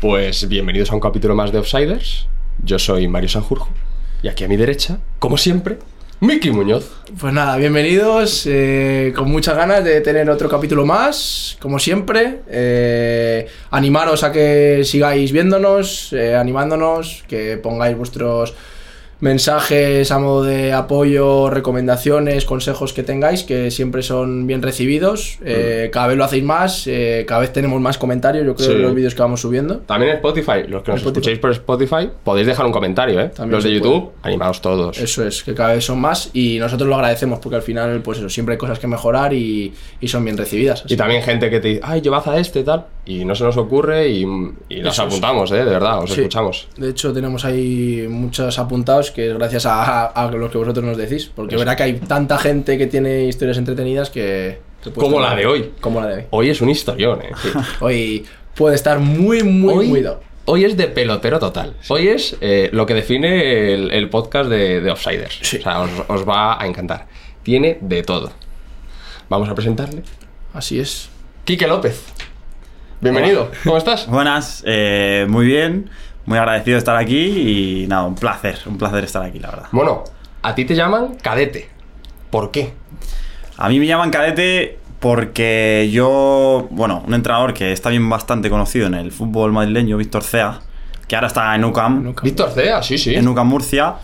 Pues bienvenidos a un capítulo más de Offsiders. Yo soy Mario Sanjurjo. Y aquí a mi derecha, como siempre, Miki Muñoz. Pues nada, bienvenidos, eh, con muchas ganas de tener otro capítulo más, como siempre. eh, animaros a que sigáis viéndonos, eh, animándonos, que pongáis vuestros mensajes a modo de apoyo, recomendaciones, consejos que tengáis, que siempre son bien recibidos. Eh, Cada vez lo hacéis más, eh, cada vez tenemos más comentarios, yo creo, Sí. en los vídeos que vamos subiendo. También en Spotify, los que nos Spotify. escuchéis por Spotify, podéis dejar un comentario, ¿eh? También los de YouTube, animados todos. Eso es, que cada vez son más y nosotros lo agradecemos porque al final, pues eso, siempre hay cosas que mejorar y, y son bien recibidas. así Y también gente que te dice, ay, llevad a este tal, y no se nos ocurre y, y es. apuntamos, ¿eh? De verdad, os Sí. escuchamos. De hecho, tenemos ahí muchos apuntados que es gracias a, a lo que vosotros nos decís. Porque verdad que hay tanta gente que tiene historias entretenidas que. Como la de hoy. Como la de hoy. Hoy es un historión, ¿eh? Hoy puede estar muy, muy, hoy, hoy es de pelotero total. Hoy es eh, lo que define el, el podcast de, de Offsiders. O sea, os, os va a encantar. Tiene de todo. Vamos a presentarle. Así es. Quique López. Bienvenido. ¿Cómo estás? Buenas, eh, muy bien, muy agradecido de estar aquí y nada, un placer, un placer estar aquí, la verdad. Bueno, a ti te llaman cadete. ¿Por qué? A mí me llaman cadete porque yo, bueno, un entrenador que está bien bastante conocido en el fútbol madrileño, Víctor Cea, que ahora está en UCAM, Víctor Cea, sí, sí. en UCAM Murcia.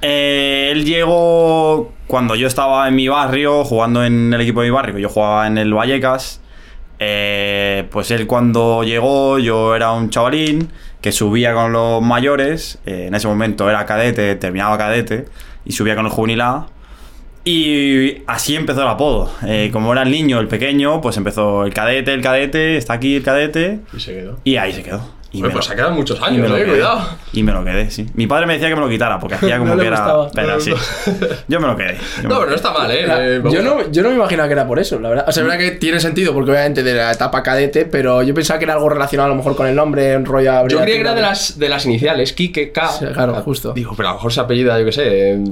Eh, él llegó cuando yo estaba en mi barrio, jugando en el equipo de mi barrio, que yo jugaba en el Vallecas. Eh, pues él cuando llegó, yo era un chavalín que subía con los mayores. eh, en ese momento era cadete, terminaba cadete y subía con el juvenil A. Y así empezó el apodo. Eh, como era el niño, el pequeño, pues empezó el cadete, el cadete, está aquí el cadete. Y se quedó. Y ahí se quedó. Y Oye, me pues lo- se ha quedado muchos y años, me lo eh, quedé. cuidado. Y me lo quedé, sí. Mi padre me decía que me lo quitara porque hacía como No le que era. Pero No, sí. Yo me lo quedé. me No, lo pero no está mal, ¿eh? Eh, yo, no, yo no me imaginaba que era por eso, la verdad. O sea, es verdad que tiene sentido porque obviamente de la etapa cadete, pero yo pensaba que era algo relacionado a lo mejor con el nombre, en rollo Yo creía que era de las, de las iniciales, Quique, K. Sí, claro, justo. Digo, pero a lo mejor se apellida, yo qué sé. eh,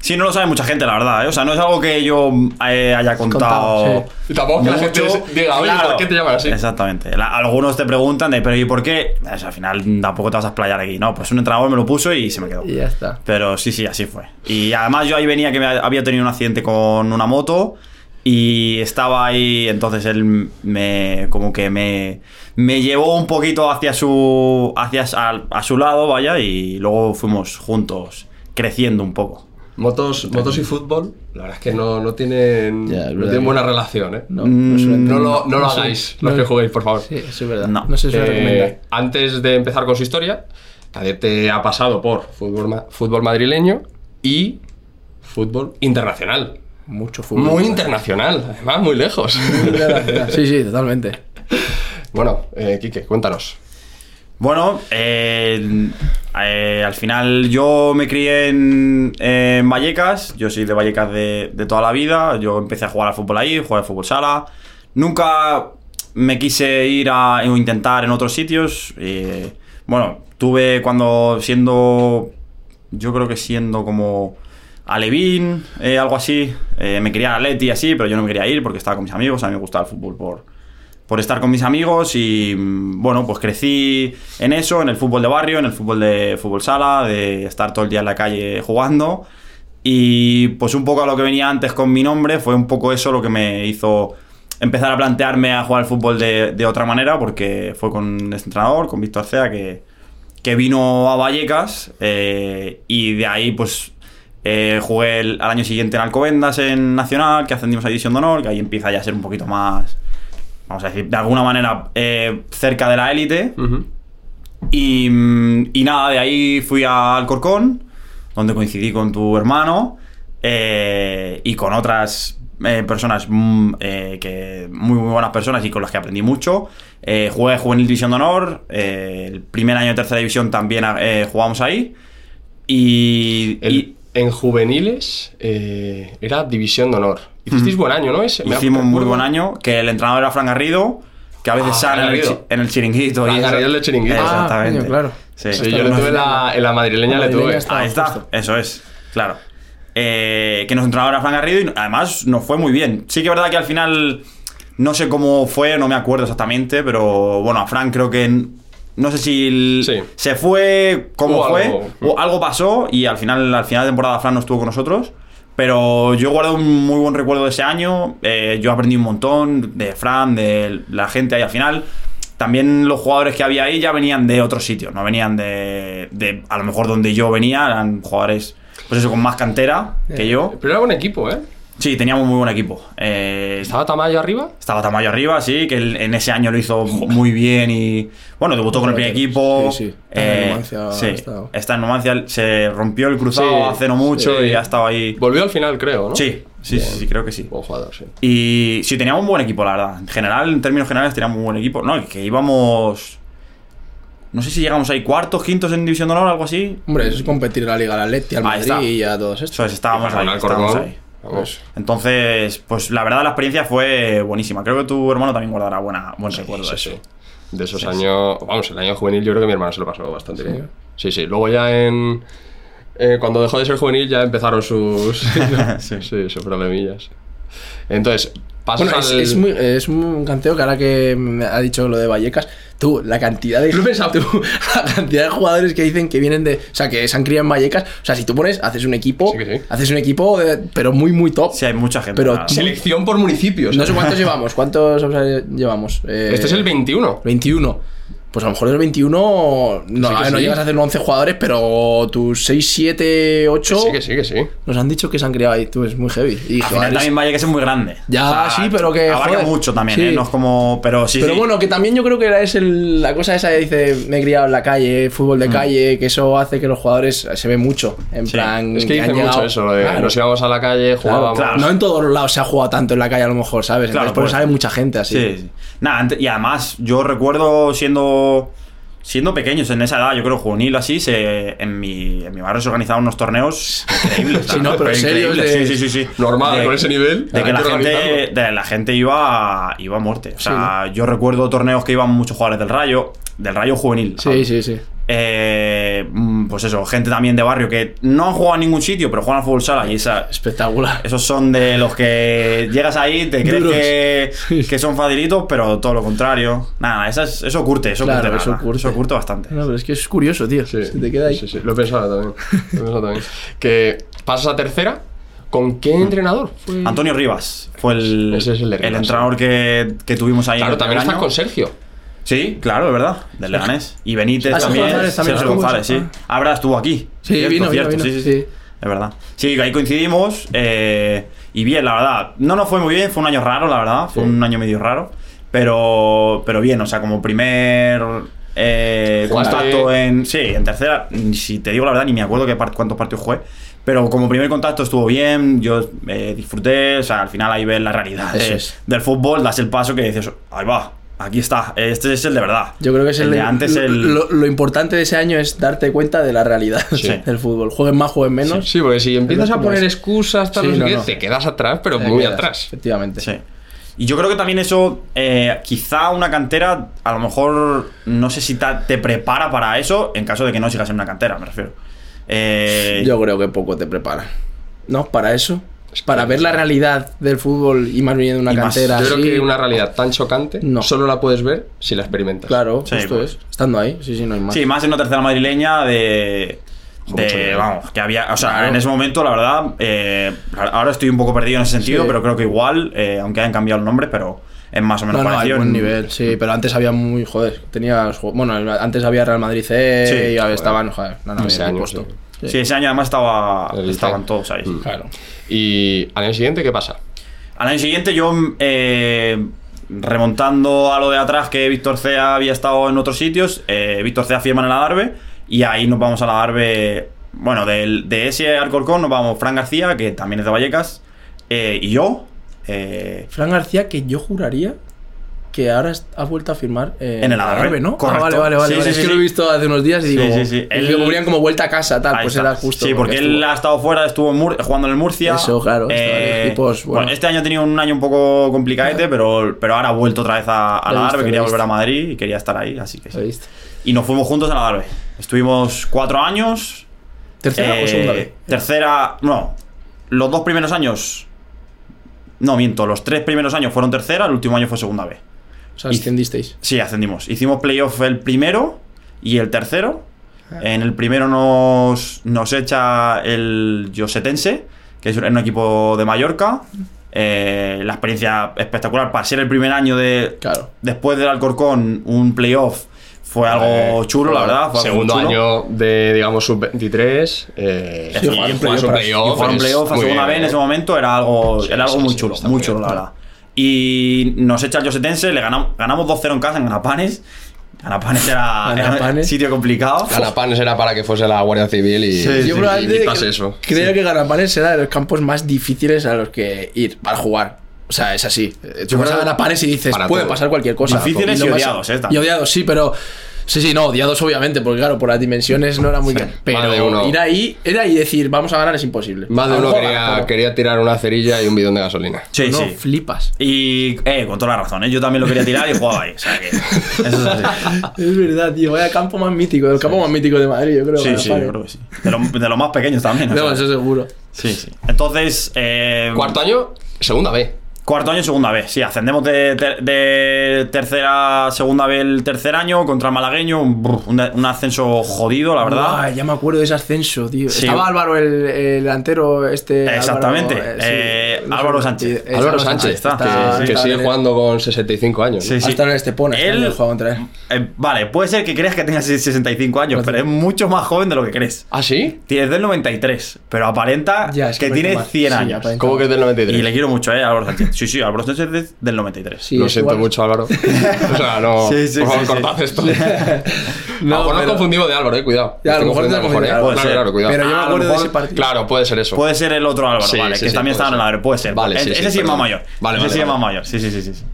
Sí, no lo sabe mucha gente, la verdad. ¿eh? O sea, no es algo que yo eh, haya contado. Contado, Y tampoco que la gente diga, oye, Claro. ¿por qué te llaman así? Exactamente. La- algunos te preguntan de, pero ¿y por qué? O sea, al final tampoco te vas a explayar aquí. No, pues un entrenador me lo puso y se me quedó. Y ya está. Pero sí, sí, así fue. Y además yo ahí venía que me había tenido un accidente con una moto y estaba ahí, entonces él me como que me, me llevó un poquito hacia su hacia a, a su lado, vaya, y luego fuimos juntos creciendo un poco. Motos, motos y fútbol, la verdad es que no, no tienen, no tienen buena relación, ¿eh? No, no, suelen- No lo, no lo suelen- hagáis, no- los que juguéis, por favor. Sí, eso es verdad. No. No, se suele Eh, recomendar. antes de empezar con su historia, Cadete ha pasado por fútbol, fútbol madrileño y fútbol internacional. Mucho fútbol. Muy internacional, además muy lejos. Sí, sí, totalmente. bueno, eh, Quique, cuéntanos. Bueno, eh, eh, al final yo me crié en, en Vallecas, yo soy de Vallecas de, toda la vida, yo empecé a jugar al fútbol ahí, jugar al fútbol sala, nunca me quise ir a o intentar en otros sitios, eh, bueno, tuve cuando siendo, yo creo que siendo como Alevín, eh, algo así, eh, me quería Atleti y así, pero yo no me quería ir porque estaba con mis amigos, a mí me gustaba el fútbol por, por estar con mis amigos y mm, bueno, pues crecí en eso, en el fútbol de barrio, en el fútbol de fútbol sala, de estar todo el día en la calle jugando. Y pues un poco a lo que venía antes con mi nombre, fue un poco eso lo que me hizo empezar a plantearme a jugar al fútbol de, de otra manera, porque fue con este entrenador, con Víctor Cea, que, que vino a Vallecas eh, y de ahí pues eh, jugué al año siguiente en Alcobendas en Nacional, que ascendimos a División de Honor, que ahí empieza ya a ser un poquito más, vamos a decir, de alguna manera eh, cerca de la élite. Y, mm, y nada, de ahí fui a Alcorcón, donde coincidí con tu hermano eh, y con otras eh, personas mm, eh, que muy, muy buenas personas y con las que aprendí mucho. Eh, jugué Juvenil División de Honor, el primer año de tercera división también jugamos ahí. Y, El- y en juveniles era división de honor. Hicisteis buen año, ¿no? Ese- hicimos un muy buen año, que el entrenador era Fran Garrido, que a veces Ah, sale en el, en el chiringuito. Fran y. Garrido del chiringuito. Ah, Exactamente. claro. Sí. Sí, yo le tuve en la, en la madrileña, La le tuve. madrileña Ahí está, justo. eso es, claro. Eh, que nos entrenaba era Fran Garrido y además nos fue muy bien. Sí que es verdad que al final no sé cómo fue, no me acuerdo exactamente, pero bueno, a Fran creo que no sé si el- Sí. se fue, cómo fue, algo. o algo pasó y al final, al final de temporada Fran no estuvo con nosotros. Pero yo guardo un muy buen recuerdo de ese año. eh, yo aprendí un montón de Fran, de la gente ahí al final. También los jugadores que había ahí ya venían de otros sitios, no venían de, de a lo mejor donde yo venía, eran jugadores, pues eso, con más cantera que yo. Pero era buen equipo, ¿eh? Sí, teníamos muy buen equipo. Eh, ¿Estaba Tamayo arriba? estaba Tamayo arriba, sí, que él en ese año lo hizo muy bien y bueno, debutó con el primer equipo. Sí, sí. Está en Eh, Numancia, sí, está en Numancia, se rompió el cruzado Sí, hace no mucho sí. y ha estado ahí. Volvió al final, creo, ¿no? Sí, sí, sí, sí, creo que sí. Buen jugador, sí. Y sí, teníamos un buen equipo, la verdad. En general, en términos generales, teníamos un buen equipo. No, que íbamos. No sé si llegamos ahí cuartos, quintos en División de Honor, algo así. Hombre, eso es competir en la Liga al Atleti, al. Madrid y a todos estos. Eso es, estábamos ahí. Entonces, pues la verdad, la experiencia fue buenísima. Creo que tu hermano también guardará buena, buen recuerdo de Sí, eso. De esos años. Vamos, el año juvenil yo creo que mi hermano se lo pasó bastante bien. Sí, sí. Luego ya en. eh, cuando dejó de ser juvenil ya empezaron sus. Sí. sí, sus problemillas. Entonces, pasas Bueno, es, al. es, muy, es un canteo que ahora que me ha dicho lo de Vallecas, tú, la cantidad de. Lo tú, la cantidad de jugadores que dicen que vienen de. O sea, que se han criado en Vallecas. O sea, si tú pones, haces un equipo. Sí que sí. Haces un equipo, de- pero muy, muy top. Sí, hay mucha gente. Pero. Selección por municipios. No sé cuántos llevamos. ¿Cuántos o sea, llevamos? Eh, Este es el 21. 21. Pues a lo mejor del 21 no, Sí que a ver, no sí. llegas a hacer 11 jugadores, pero tus 6, 7, 8 Sí, que sí, que sí. nos han dicho que se han criado ahí. Tú, es muy heavy. Y Al final jugadores- también vaya que es muy grande. Ya, sí, pero que, Abarca joder, mucho también, sí. ¿eh? No es como. Pero sí, Pero sí. bueno, que también yo creo que es el- la cosa esa de dice, me he criado en la calle, fútbol Mm. de calle, que eso hace que los jugadores se ve mucho. En Sí. plan, Es que han dicen mucho eso, lo de Claro, nos íbamos a la calle, jugábamos. claro. No en todos los lados se ha jugado tanto en la calle, a lo mejor, ¿sabes? Claro, Entonces, por eso pues. sabe mucha gente así. Sí, sí. Nada, y además, yo recuerdo siendo. Siendo pequeños en esa edad, yo creo juvenil así, se, en, mi, en mi barrio se organizaban unos torneos increíbles. Sí, no, pero increíbles. de- Sí, sí, sí, sí. Normal, De- con ese nivel. De que la gente, de la gente iba, iba a muerte. O sea, yo recuerdo torneos que iban muchos jugadores del Rayo, del Rayo juvenil. Sí, sí, sí. Eh, mm, pues eso, gente también de barrio que no han jugado en ningún sitio, pero juegan al fútbol sala y esa, Espectacular. esos son de los que llegas ahí, te crees que, que son facilitos, pero todo lo contrario. Nada, eso, es- eso curte, eso Claro, curte, eso verdad. curte. Eso curte bastante. No, pero es que es curioso, tío. Sí, Se te queda ahí. Sí, sí, lo he pensado también. Lo he pensado también. Que pasas a tercera. ¿Con qué entrenador? Fue? Antonio Rivas fue el, Ese es el de Rivas, entrenador que, que tuvimos ahí. Claro, en el también estás año. con Sergio. Sí, claro, es verdad. Del Leganés. Y Benítez Ah, también. González también Sergio González, sí. ah. Abra estuvo aquí. Sí, Cierto, vino, cierto, vino, sí, sí, sí. sí. Es verdad. Sí, ahí coincidimos. eh, y bien, la verdad. No nos fue muy bien, fue un año raro, la verdad. Fue Sí. un año medio raro. Pero, pero bien, o sea, como primer eh, contacto en. Sí, en tercera. Si te digo la verdad, ni me acuerdo qué part- cuántos partidos jugué. Pero como primer contacto estuvo bien, yo eh, disfruté, o sea, al final ahí ves la realidad de- del fútbol, das el paso que dices, ahí va, aquí está, este es el de verdad. Yo creo que es el, de antes lo, el... lo- lo importante de ese año es darte cuenta de la realidad Sí. del fútbol. Jueguen más, jueguen menos. Sí, porque si empiezas a poner es. excusas, tal, Sí, no sé no, qué, no. te quedas atrás, pero Te muy quedas, atrás. Efectivamente. Sí. Y yo creo que también eso, eh, quizá una cantera, a lo mejor, no sé si ta- te prepara para eso, en caso de que no sigas en una cantera, me refiero. Eh, Yo creo que poco te preparan. ¿No? Para eso. Para ver la realidad del fútbol y más viniendo de una Y más- cantera Yo creo así. que una realidad tan chocante No. solo la puedes ver si la experimentas. Claro, Sí, justo pues. es. Estando ahí, sí, sí, no hay más. Sí, más en una tercera madrileña de. de- vamos, que había. O sea, Claro. en ese momento, la verdad. eh, ahora estoy un poco perdido en ese sentido, Sí. pero creo que igual, eh, aunque hayan cambiado el nombre, pero es más o menos No, no, hay buen nivel, sí, pero antes había muy, joder, tenías, bueno, antes había Real Madrid C Sí, y joder. estaban, joder, no, no, Ese había año, puesto. sí. Sí, ese año además estaba, estaban todos ahí. Mm. Claro. Y al año siguiente, ¿qué pasa? Al año siguiente yo, eh, remontando a lo de atrás que Víctor Cea había estado en otros sitios, eh, Víctor Cea firma en el Adarve y ahí nos vamos al Adarve, bueno, del- de ese Alcorcón nos vamos Fran García, que también es de Vallecas, eh, y yo. eh, Fran García, que yo juraría que ahora ha vuelto a firmar eh, En el Algarve, ¿no? Ah, correcto. vale, vale, vale. Sí, vale. sí, es sí, que lo he visto hace unos días y digo, sí, sí. él cubrían como vuelta a casa, tal, Ahí pues está. era justo. Sí, porque él estuvo- ha estado fuera, estuvo en Mur- jugando en el Murcia. Eso, claro, los equipos, bueno. este año ha tenido un año un poco complicadete, pero, pero ahora ha vuelto otra vez a, a la quería volver a Madrid y quería estar ahí, así que ¿Lo sí. Y nos fuimos juntos a la. Estuvimos cuatro años. ¿Tercera eh, o segunda vez? Tercera, no. Los dos primeros años. No, miento, los tres primeros años fueron tercera, el último año fue segunda vez. O sea, y- ascendisteis. Sí, ascendimos. Hicimos playoff el primero y el tercero. Ah. En el primero nos, nos echa el Josetense, que es un equipo de Mallorca. Eh, la experiencia espectacular para ser el primer año de. Claro. Después del Alcorcón, un playoff fue algo Eh, chulo, la verdad. Fue Segundo chulo. año de, digamos, sub-23. Eh, Sí, jugar un playoff a segunda vez en ese momento era algo, Sí, era algo sí, muy chulo, muy muy chulo, bien. la verdad. Y nos echa el Josetense, le ganamos, ganamos 2-0 en casa en Ganapanes. Ganapanes era, era sitio complicado. Ganapanes era para que fuese la Guardia Civil y, Sí, y- Yo y eso. creo que Ganapanes será de los campos más difíciles a los que ir para jugar. O sea, es así. Tú vas a Ganapanes y dices, puede todo. pasar cualquier cosa. Difíciles y más- odiados, eh, Y también. odiados, sí, pero... Sí, sí, no, odiados obviamente, porque claro, por las dimensiones no era muy... Sí. Pero uno. ir ahí, ir ahí y decir, vamos a ganar es imposible. Más de uno quería, gana, pero- quería tirar una cerilla y un bidón de gasolina. Sí, no, sí. flipas. Y, eh, con toda la razón, ¿eh? Yo también lo quería tirar y jugaba ahí. O sea que. Eso es así. Es verdad, tío, vaya campo más mítico, el campo más mítico de Madrid, yo creo. Sí, sí, yo creo que sí. De, lo- de los más pequeños también. o No, sea. eso seguro. Sí, sí. Entonces. eh, Cuarto año, segunda B. Cuarto año, segunda vez. Sí, ascendemos de, ter- de tercera segunda vez el tercer año contra el malagueño. Un, brr, un, un ascenso jodido, la verdad. Buah, ya me acuerdo de ese ascenso, tío. Sí. Estaba Álvaro, el, el delantero este. Exactamente. Álvaro, Eh, sí. Álvaro Sánchez. Álvaro Sánchez, está. que, Sí, sí, que está sigue jugando con 65 años. ¿no? Sí, sí. Hasta en el Estepona, Él- el contra él. Eh, vale, puede ser que creas que tenga 65 años, No pero es mucho más joven de lo que crees. ¿Ah, sí? Tiene del 93, pero aparenta Ya, es que, tiene más. 100 Sí, años. ¿Cómo que es del 93? y le quiero mucho, ¿eh? Álvaro Sánchez. Sí, sí, Álvaro Sánchez es del 93. Sí, Lo siento igual. mucho, Álvaro. o sea, no. Sí, sí, por favor, sí, sí. cortad esto. No, a lo mejor nos pero- confundimos de Álvaro, eh, cuidado. Ya, a lo mejor confundí de. Álvaro. Puede Claro, ser. claro, cuidado. Pero yo Ah, me a lo acuerdo de ese partido. Claro, puede ser eso. Puede ser el otro Álvaro, Sí, vale, sí, que sí, también estaba en el. Adre, puede ser. Vale, Ese sí, ese sí, sí es más mayor. Vale, ese sí es más mayor. Sí, sí, sí, sí. sí.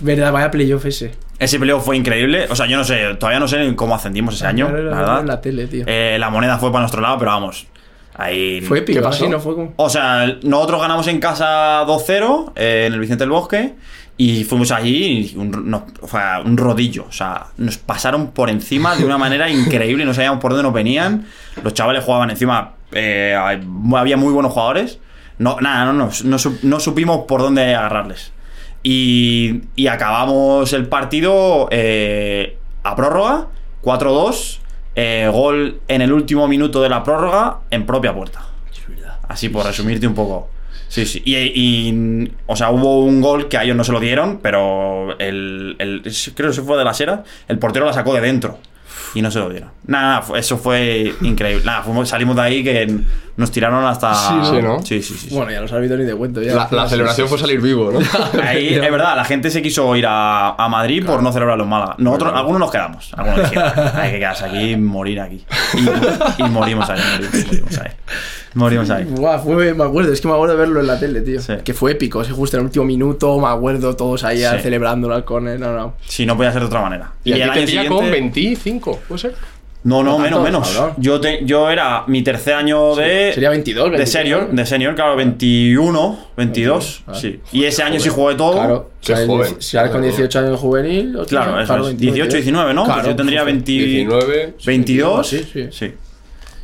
Verdad, vaya playoff ese. Ese playoff fue increíble. O sea, yo no sé, todavía no sé ni cómo ascendimos ese año, Claro, la era verdad. en la tele, tío. Eh, la moneda fue para nuestro lado, pero vamos. Ahí. Fue épico, ¿qué pasó? así no fue como. O sea, nosotros ganamos en casa 2-0 eh, en el Vicente del Bosque y fuimos allí y un, o sea, un rodillo. O sea, nos pasaron por encima de una manera increíble, no sabíamos por dónde nos venían. Los chavales jugaban encima, eh, había muy buenos jugadores. No, nada, no, no, no, no supimos por dónde agarrarles. Y, y acabamos el partido eh, a prórroga, 4-2, eh, gol en el último minuto de la prórroga en propia puerta. Así por resumirte un poco. Sí, sí. Y, y, o sea, hubo un gol que a ellos no se lo dieron, pero el, el- creo que se fue de la sera. El portero la sacó de dentro y no se lo dieron. Nada, nada, eso fue increíble. Nada, fuimos- salimos de ahí que nos tiraron hasta. Sí, sí, ¿no? Sí, sí, sí. sí. Bueno, ya los árbitros ni de cuento. Ya. La, la celebración fue salir vivo, ¿no? Ahí, es verdad, la gente se quiso ir a, a Madrid por no celebrarlo en Málaga. Nosotros, algunos nos quedamos. Algunos dijeron, hay que quedarse aquí y morir aquí. Y, y morimos ahí, morimos, morimos ahí. Morimos ahí. Buah, fue, me acuerdo, es que me acuerdo de verlo en la tele, tío. Sí. Que fue épico, es justo en el último minuto, me acuerdo, todos ahí Sí. celebrándolo al córner, no, no. Si no podía ser de otra manera. Y aquí el te año siguiente- con 25, ¿puede ser? No, no, No menos, menos. cabrón. Yo, te, yo era mi tercer año de. Sería 22, De 23, senior, ¿no? de senior, claro, 21, 22. Ah. sí. Y ese año sí jugué todo. Claro, Qué o sea, joven. Si sales con 18 años en juvenil, Claro, sea, eso es. 18, 19, ¿no? Claro, pues yo tendría sí, sí. 20, 19. 22. Sí, sí. sí.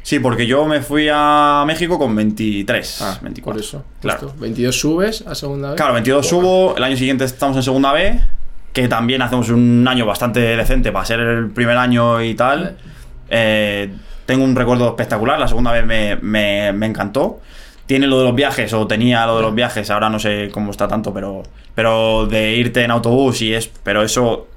Sí, porque yo me fui a México con 23, Ah, 24. Por eso. Claro. justo. 22 subes a segunda vez. Claro, 22 subo, el año siguiente estamos en segunda B, que también hacemos un año bastante decente para ser el primer año y tal. Eh, tengo un recuerdo espectacular, la segunda vez me, me- me encantó. Tiene lo de los viajes, o tenía lo de los viajes, ahora no sé cómo está tanto, pero, pero de irte en autobús y es. Pero eso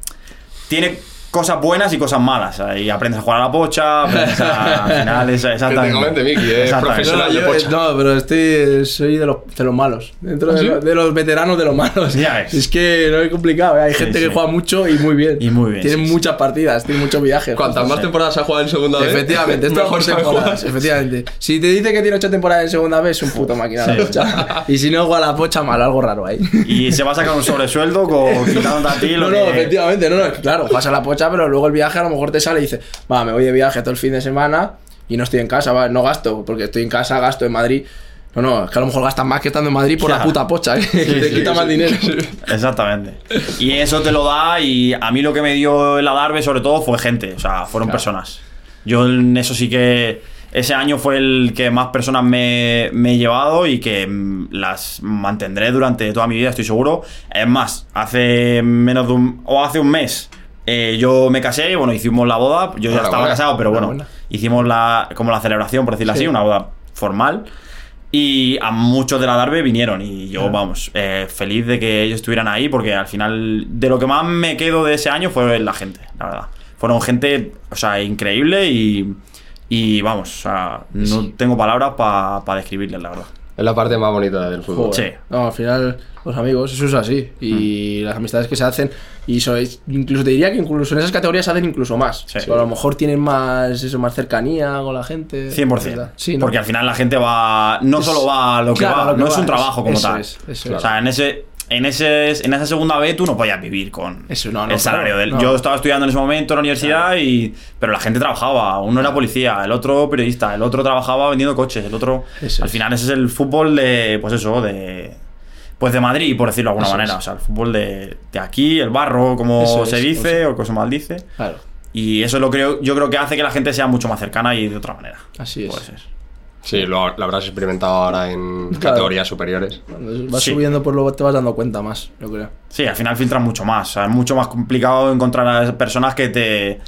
tiene cosas buenas y cosas malas. Y aprendes a jugar a la pocha, aprendes a. Al final, es, exactamente. Miki, eh, profesional. No, de yo- pocha. no, pero estoy, soy de los, de los malos. Dentro de, ¿Ah, los, de los veteranos de los malos. Ya ves. Es que no es complicado. ¿eh? Hay Sí, gente sí. que juega mucho y muy bien. Y muy bien, Tienen sí, sí. muchas partidas, tienen muchos viajes. Cuantas más Sí. temporadas ha jugado en segunda vez, Efectivamente, esto mejor temporadas. Efectivamente. Si te dice que tiene ocho temporadas en segunda vez, es un puto máquina de pocha. Y si no juega a la pocha, mal, algo raro ahí. Y se va a sacar un sobresueldo con, quitándote a ti No, no, que- efectivamente, no, no, claro, juegas a la pocha, pero luego el viaje a lo mejor te sale y dices, va, me voy de viaje todo el fin de semana y no estoy en casa, va, no gasto, porque estoy en casa, gasto en Madrid. No, no, es que a lo mejor gastas más que estando en Madrid por la puta pocha, que te sí, quita sí, más dinero. Exactamente. Y eso te lo da y a mí lo que me dio el Adarve sobre todo fue gente, o sea, fueron personas. Yo en eso sí que ese año fue el que más personas me, me he llevado y que mm, las mantendré durante toda mi vida, estoy seguro. Es más, hace menos de un o hace un mes eh, yo me casé, bueno, hicimos la boda, yo ya estaba casado, pero bueno, hicimos la como la celebración, por decirlo Sí. así, una boda formal. Y a muchos de la Darbe vinieron y yo, vamos, eh, feliz de que ellos estuvieran ahí porque al final de lo que más me quedo de ese año fue la gente, la verdad. Fueron gente, o sea, increíble y, y vamos, o sea, no tengo palabras para describirles, la verdad. Es la parte más bonita del fútbol. Sí. No, al final, los amigos, eso es así. Y las amistades que se hacen, y eso es- incluso te diría que incluso en esas categorías se hacen incluso más. Sí. A lo mejor tienen más, eso, más cercanía con la gente. 100%. Sí, ¿no? Porque al final la gente va. No solo va a lo que Claro, va, a lo que no va, es un trabajo como eso tal. es, eso o es. sea, en ese. En, ese, en esa segunda vez tú no podías vivir con Eso, no, no, el salario claro, del. no. Yo estaba estudiando en ese momento en la universidad y. Pero la gente trabajaba. Uno era policía, el otro periodista, el otro trabajaba vendiendo coches, el otro. Eso al es. final ese es el fútbol de. Pues eso, de. Pues de Madrid, por decirlo de alguna Eso manera. es. O sea, el fútbol de, de aquí, el barro, como Eso es, se dice, o como se maldice. Claro, Y eso lo creo, yo creo que hace que la gente sea mucho más cercana y de otra manera. así es. Puede ser. Sí, lo, lo habrás experimentado ahora en Claro. categorías superiores. Cuando vas Sí. subiendo, pues luego te vas dando cuenta más, yo creo. Sí, al final filtran mucho más. O sea, es mucho más complicado encontrar a las personas que te,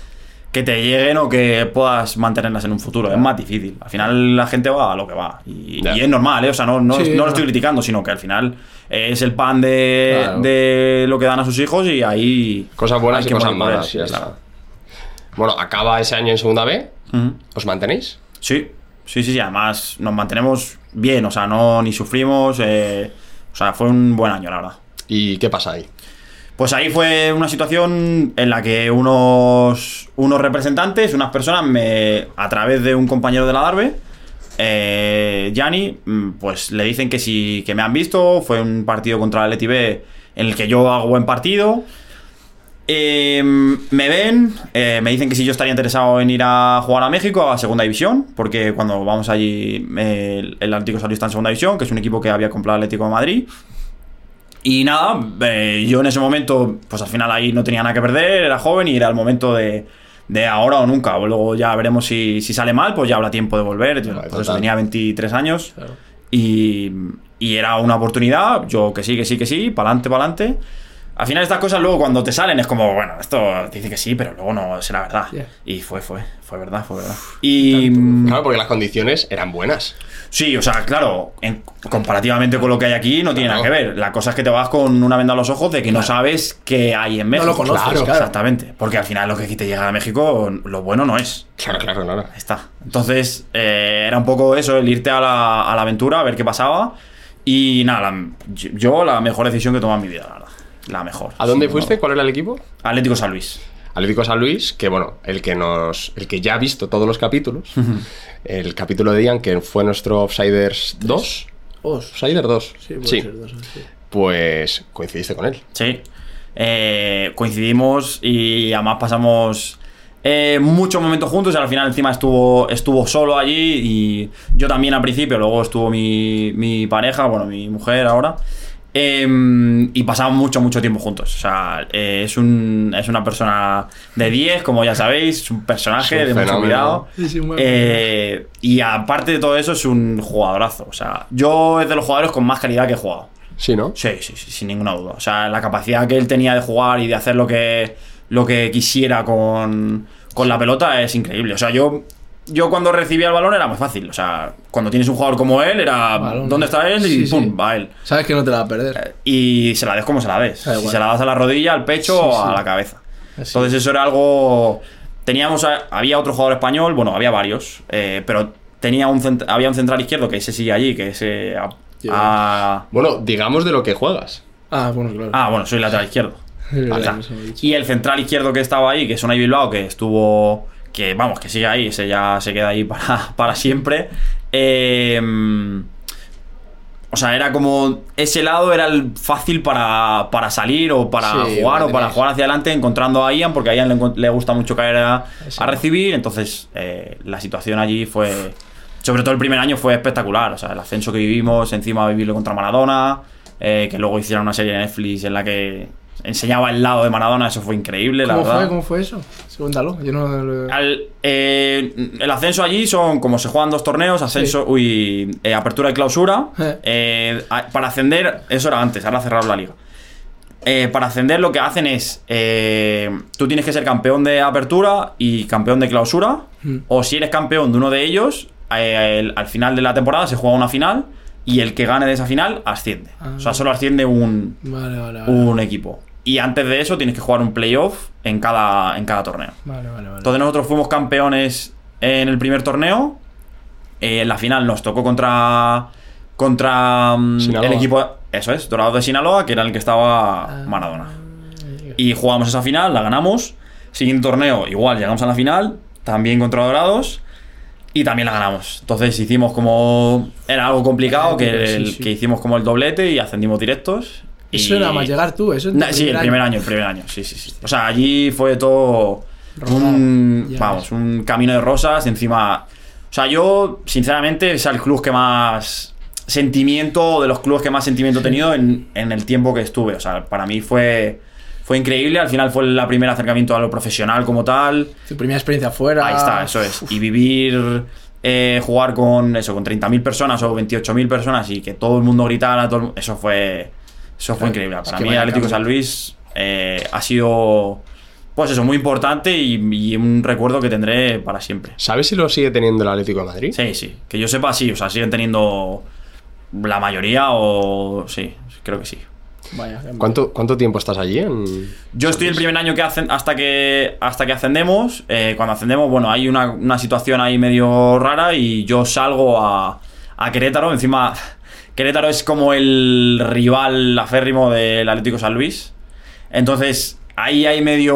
que te lleguen o que puedas mantenerlas en un futuro. Es más difícil. Al final la gente va a lo que va. Y, es normal, ¿eh? O sea, no, no, Sí, no lo estoy criticando, sino que al final es el pan de, Claro. de lo que dan a sus hijos y ahí. Cosas buenas hay y que cosas malas. ya claro. Bueno, acaba ese año en segunda B. ¿Os mantenéis? Sí, sí, sí, sí. Además, nos mantenemos bien, o sea, no ni sufrimos. eh, o sea, fue un buen año, la verdad. ¿Y qué pasa ahí? Pues ahí fue una situación en la que unos, unos representantes, unas personas, me, a través de un compañero de la Darbe, eh, Gianni, mm, pues le dicen que si que me han visto, fue un partido contra el B en el que yo hago buen partido. Eh, me ven, eh, me dicen que si yo estaría interesado en ir a jugar a México a Segunda División, porque cuando vamos allí eh, el, el Atlético Salud está en Segunda División, que es un equipo que había comprado el Atlético de Madrid. Y nada, eh, yo en ese momento, pues al final ahí no tenía nada que perder, era joven y era el momento de, de ahora o nunca. Luego ya veremos si, si sale mal, pues ya habrá tiempo de volver. Yo, por eso tenía 23 años Claro. y, y era una oportunidad. Yo que sí, que sí, que sí, para adelante, para adelante. Al final estas cosas luego cuando te salen es como, bueno, esto dice que sí, pero luego no será verdad. Yeah. Y fue, fue, fue verdad, fue verdad. Y... Claro, porque las condiciones eran buenas. Sí, o sea, claro, en- comparativamente con lo que hay aquí no tiene Claro. nada que ver. La cosa es que te vas con una venda a los ojos de que no sabes qué hay en México. lo conoces, claro. Exactamente. Porque al final lo que aquí te llega a México, lo bueno no es. Claro, claro, claro. Ahí está. Entonces, eh, era un poco eso, el irte a la, a la aventura, a ver qué pasaba. Y nada, la- yo la mejor decisión que he tomado en mi vida, la verdad. La mejor. ¿A dónde fuiste? ¿Cuál era el equipo? Atlético San Luis. Atlético San Luis, que bueno, el que nos. El que ya ha visto todos los capítulos. el capítulo de Ian, que fue nuestro Offsiders 2. Os. Offsider 2. Sí, puede Sí. ser dos, sí. Pues coincidiste con él. Sí. Eh, coincidimos y además pasamos eh, muchos momentos juntos. Y al final, encima, estuvo, estuvo solo allí. Y yo también al principio. Luego estuvo mi, mi pareja, bueno, mi mujer ahora. Em, y pasamos mucho, mucho tiempo juntos. O sea, eh, es, un, es una persona de 10, como ya sabéis, es un personaje Es un de mucho cuidado. Eh, y aparte de todo eso, es un jugadorazo. O sea, yo es de los jugadores con más calidad que he jugado. Sí, ¿no? Sí, sí, sí, sin ninguna duda. O sea, la capacidad que él tenía de jugar y de hacer lo que, lo que quisiera con, con la pelota es increíble. O sea, yo, yo cuando recibía el balón era muy fácil. O sea, cuando tienes un jugador como él, era Balón. ¿dónde está él? Y Sí, sí. pum, va él. Sabes que no te la va a perder. Y se la des como se la des. Si se la das a la rodilla, al pecho Sí, o sí. a la cabeza. Así. Entonces eso era algo... Teníamos... a- Había otro jugador español, bueno, había varios, eh, pero tenía un cent- había un central izquierdo que ese sigue allí, que ese... a- Ya. a- Bueno, digamos de lo que juegas. Ah, bueno, claro. Ah, bueno, soy lateral izquierdo. Verdad, dicho. Y el central izquierdo que estaba ahí, que es Unai Bilbao, que estuvo. Que vamos, que sigue ahí, ese ya se queda ahí para, para siempre. Eh, o sea, era como. Ese lado era el fácil para, para salir o para Sí, jugar o para jugar hacia adelante, encontrando a Ian, porque a Ian le, gusta mucho caer a, a recibir. Entonces, eh, la situación allí fue. Sobre todo el primer año fue espectacular. O sea, el ascenso que vivimos, encima vivirlo contra Maradona, eh, que luego hicieron una serie de Netflix en la que enseñaba el lado de Maradona, eso fue increíble, la ¿Cómo verdad. fue? ¿Cómo fue eso? Sí, Cuéntalo. Yo no. lo- Al- eh, el ascenso allí son como se juegan dos torneos, ascenso, uy, eh, apertura y clausura. Eh. A- para ascender, eso era antes, ahora cerraron la liga. Para ascender lo que hacen es, eh, tú tienes que ser campeón de apertura y campeón de clausura, Mm. o si eres campeón de uno de ellos, el- al final de la temporada se juega una final y el que gane de esa final asciende. O sea, Ah. solo asciende un, Vale, vale, vale. un equipo. Y antes de eso tienes que jugar un playoff en cada, en cada torneo. Vale, vale, vale. Entonces nosotros fuimos campeones en el primer torneo. Eh, en la final nos tocó contra contra mm, Sinaloa. el equipo, eso es, Dorados de Sinaloa, que era el que estaba Maradona. Y jugamos esa final, la ganamos. Siguiente torneo, igual, llegamos a la final, también contra Dorados. Y también la ganamos. Entonces hicimos como. Era algo complicado, que, Sí, el- sí. que hicimos como el doblete y ascendimos directos. Eso era más llegar tú, eso. Na- sí, el primer año, el primer año, sí, sí, sí. O sea, allí fue todo un, vamos, un camino de rosas, encima... O sea, yo, sinceramente, es el club que más sentimiento, de los clubes que más sentimiento he tenido en, en el tiempo que estuve. O sea, para mí fue, fue increíble, al final fue el primer acercamiento a lo profesional como tal. Tu primera experiencia fuera. Ahí está, eso es. Y vivir, eh, jugar con eso, con 30.000 personas o 28.000 personas y que todo el mundo gritara, todo el eso fue, eso fue increíble. es Para que mí, Atlético cambio. San Luis eh, ha sido, pues eso, muy importante y, y un recuerdo que tendré para siempre. ¿Sabes si lo sigue teniendo el Atlético de Madrid? Sí, sí. Que yo sepa, sí. O sea, siguen teniendo la mayoría o... Sí, creo que sí. Vaya, ¿Cuánto, ¿Cuánto tiempo estás allí? En... Yo estoy el primer año que hacen hasta que hasta que ascendemos. Eh, cuando ascendemos, bueno, hay una, una situación ahí medio rara y yo salgo a, a Querétaro. Encima, Querétaro es como el rival aférrimo del Atlético San Luis. Entonces, ahí hay medio.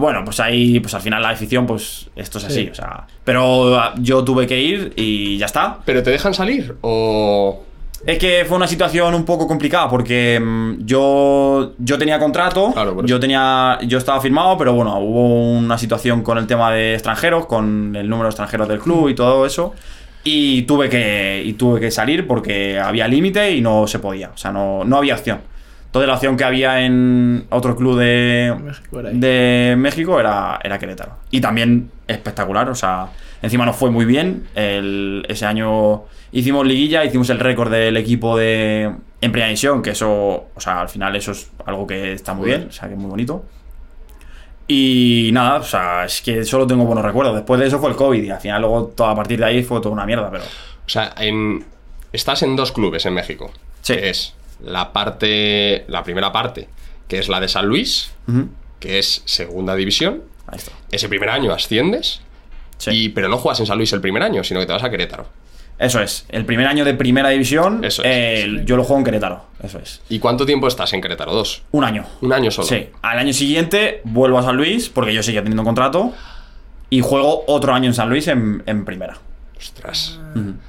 Bueno, pues ahí, pues al final la afición, pues esto es así. Sí. O sea, pero ah, yo tuve que ir y ya está. ¿Pero te dejan salir? ¿O.? Es que fue una situación un poco complicada porque mm, yo, yo tenía contrato, Claro, yo tenía yo estaba firmado, pero bueno, hubo una situación con el tema de extranjeros, con el número de extranjeros del club y todo eso. Y tuve que, y tuve que salir porque había límite y no se podía, o sea, no, no había opción. Entonces la opción que había en otro club de, México era de México era, era Querétaro. Y también espectacular, o sea, encima nos fue muy bien. El- ese año hicimos liguilla, hicimos el récord del equipo de en primera división, que eso, o sea, al final eso es algo que está muy bien, o sea, que es muy bonito. Y nada, o sea, es que solo tengo buenos recuerdos. Después de eso fue el COVID y al final luego todo, a partir de ahí fue toda una mierda, pero... O sea, en... estás en dos clubes en México. Sí. Que es la parte. La primera parte, que es la de San Luis, que es segunda división. Ahí está. Ese primer año asciendes. Sí. Y, pero no juegas en San Luis el primer año, sino que te vas a Querétaro. Eso es, el primer año de primera división, Eso es, eh, yo lo juego en Querétaro, eso es. ¿Y cuánto tiempo estás en Querétaro? Dos. Un año. Un año solo. Sí, al año siguiente vuelvo a San Luis, porque yo seguía teniendo contrato, y juego otro año en San Luis en, en primera. Ostras.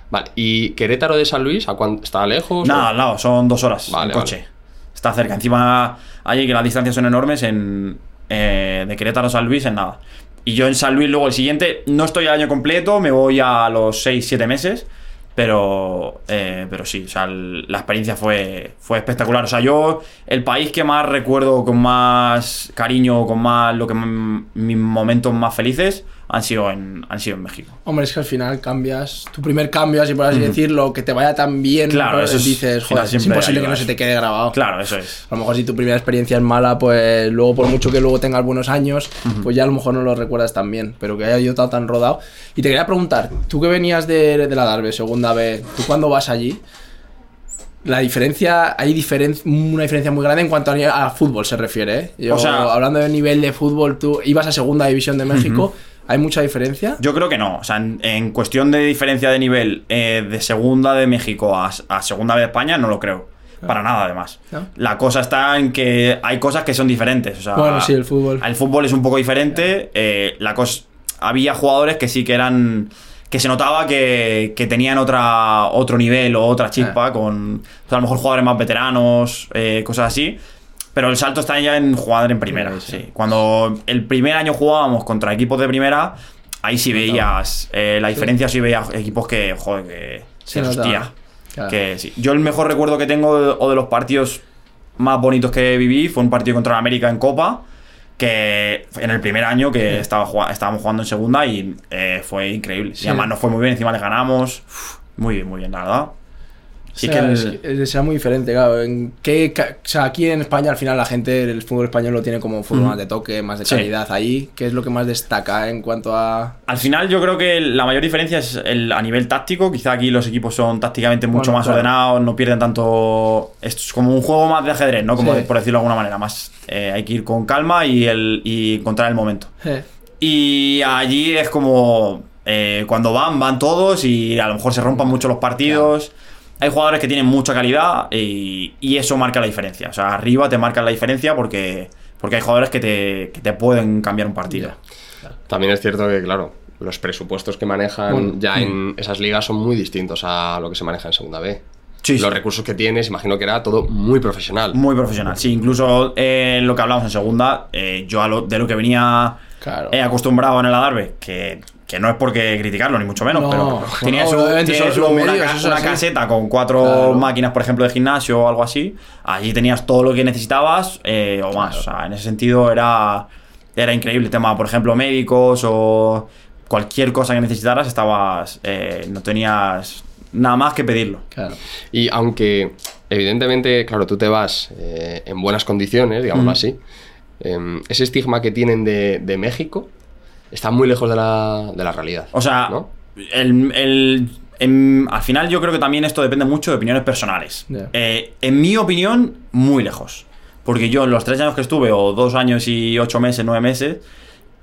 Vale, ¿y Querétaro de San Luis? ¿A cuánto? ¿Está lejos? Nada, o- al lado, son dos horas Vale, en coche. vale. Está cerca. Encima, allí que las distancias son enormes, en, eh, de Querétaro a San Luis en nada. Y yo en San Luis luego el siguiente, no estoy al año completo, me voy a los 6-7 meses, Pero, eh, pero sí, la experiencia fue, fue espectacular. O sea, yo, el país que más recuerdo con más cariño, con más, lo que mis momentos más felices han sido en, han sido en México. Hombre, es que al final cambias, tu primer cambio, así por así decirlo, que te vaya tan bien, Claro, pues, eso es- dices, joder, es imposible que no se te quede grabado. Claro, eso es. A lo mejor si tu primera experiencia es mala, pues luego por mucho que luego tengas buenos años, pues ya a lo mejor no lo recuerdas tan bien, pero que haya yo estado tan rodado. Y te quería preguntar, tú que venías de, de la Darbe, segunda vez, tú cuando vas allí, la diferencia, hay diferen- una diferencia muy grande en cuanto a, a fútbol se refiere, ¿eh? Yo, O sea- hablando de nivel de fútbol, tú ibas a segunda división de México, ¿hay mucha diferencia? Yo creo que no. O sea, en, en cuestión de diferencia de nivel eh, de segunda de México a, a segunda de España, no lo creo. Para nada, además. ¿No? La cosa está en que hay cosas que son diferentes. O sea, Bueno, sí, el fútbol. El fútbol es un poco diferente. eh, la cosa, había jugadores que sí que eran. que se notaba que, que tenían otra, otro nivel o otra chispa, con o sea, a lo mejor jugadores más veteranos, eh, cosas así. Pero el salto está ya en jugar en primera. Sí, Cuando el primer año jugábamos contra equipos de primera, ahí sí veías eh, la diferencia, sí veías equipos que, joder, que Se hostia, Claro. que sí. Yo el mejor recuerdo que tengo de- o de los partidos más bonitos que viví fue un partido contra América en Copa, que en el primer año que estaba jugando, estábamos jugando en segunda y eh, fue increíble. Y además nos fue muy bien, encima le ganamos. Uf, muy bien, muy bien, la verdad. Sí O que sea, el- es que muy diferente, claro. En qué o sea, aquí en España al final la gente, el fútbol español lo tiene como un fútbol Ujú. más de toque, más de Sí. calidad. Ahí, ¿qué es lo que más destaca en cuanto a...? Al final yo creo que la mayor diferencia es el, a nivel táctico. Quizá aquí los equipos son tácticamente mucho Bueno, más claro. ordenados, no pierden tanto... Es como un juego más de ajedrez, ¿no? Como Sí. por decirlo de alguna manera. Más eh, hay que ir con calma y, el, y encontrar el momento. Eh, Y allí es como eh, cuando van, van todos y a lo mejor se rompan mucho los partidos. Hay jugadores que tienen mucha calidad y, y eso marca la diferencia. O sea, arriba te marcan la diferencia porque, porque hay jugadores que te, que te pueden cambiar un partido. También es cierto que, claro, los presupuestos que manejan Bueno, ya en esas ligas son muy distintos a lo que se maneja en segunda B. Sí, sí. Los recursos que tienes, imagino que era todo muy profesional. Muy profesional. Sí, incluso eh, lo que hablamos en segunda, eh, yo a lo- de lo que venía Claro. eh, acostumbrado en el Adarve, que, que no es porque criticarlo, ni mucho menos, No, pero no, tenía su, tiene una, eso caseta con cuatro Claro. máquinas, por ejemplo, de gimnasio o algo así. Allí tenías todo lo que necesitabas eh, o más. O sea, en ese sentido era, era increíble. El tema, por ejemplo, médicos o cualquier cosa que necesitaras, estabas. eh, no tenías nada más que pedirlo. Claro. Y aunque, evidentemente, claro, tú te vas eh, en buenas condiciones, digámoslo así, em, ese estigma que tienen de, de México está muy lejos de la, de la realidad. O sea, ¿no? el, el- en- al final yo creo que también esto depende mucho de opiniones personales. Eh, en mi opinión, muy lejos. Porque yo en los tres años que estuve, o dos años y ocho meses, nueve meses,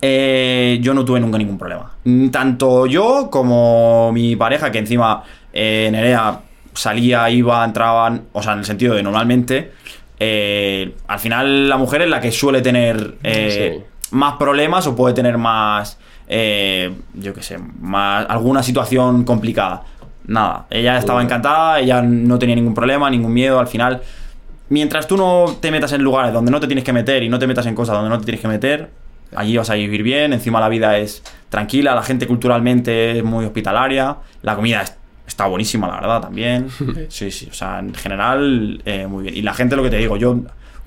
eh, yo no tuve nunca ningún problema. Tanto yo como mi pareja, que encima eh, Nerea salía, iba, entraban, o sea, en el sentido de normalmente, eh, al final la mujer es la que suele tener eh, más problemas o puede tener más, eh, yo qué sé, más alguna situación complicada. Nada, ella estaba encantada, ella no tenía ningún problema, ningún miedo, al final mientras tú no te metas en lugares donde no te tienes que meter y no te metas en cosas donde no te tienes que meter, allí vas a vivir bien, encima la vida es tranquila, la gente culturalmente es muy hospitalaria, la comida es- está buenísima, la verdad, también. Sí, sí, o sea, en general, eh, muy bien. Y la gente, lo que te digo, yo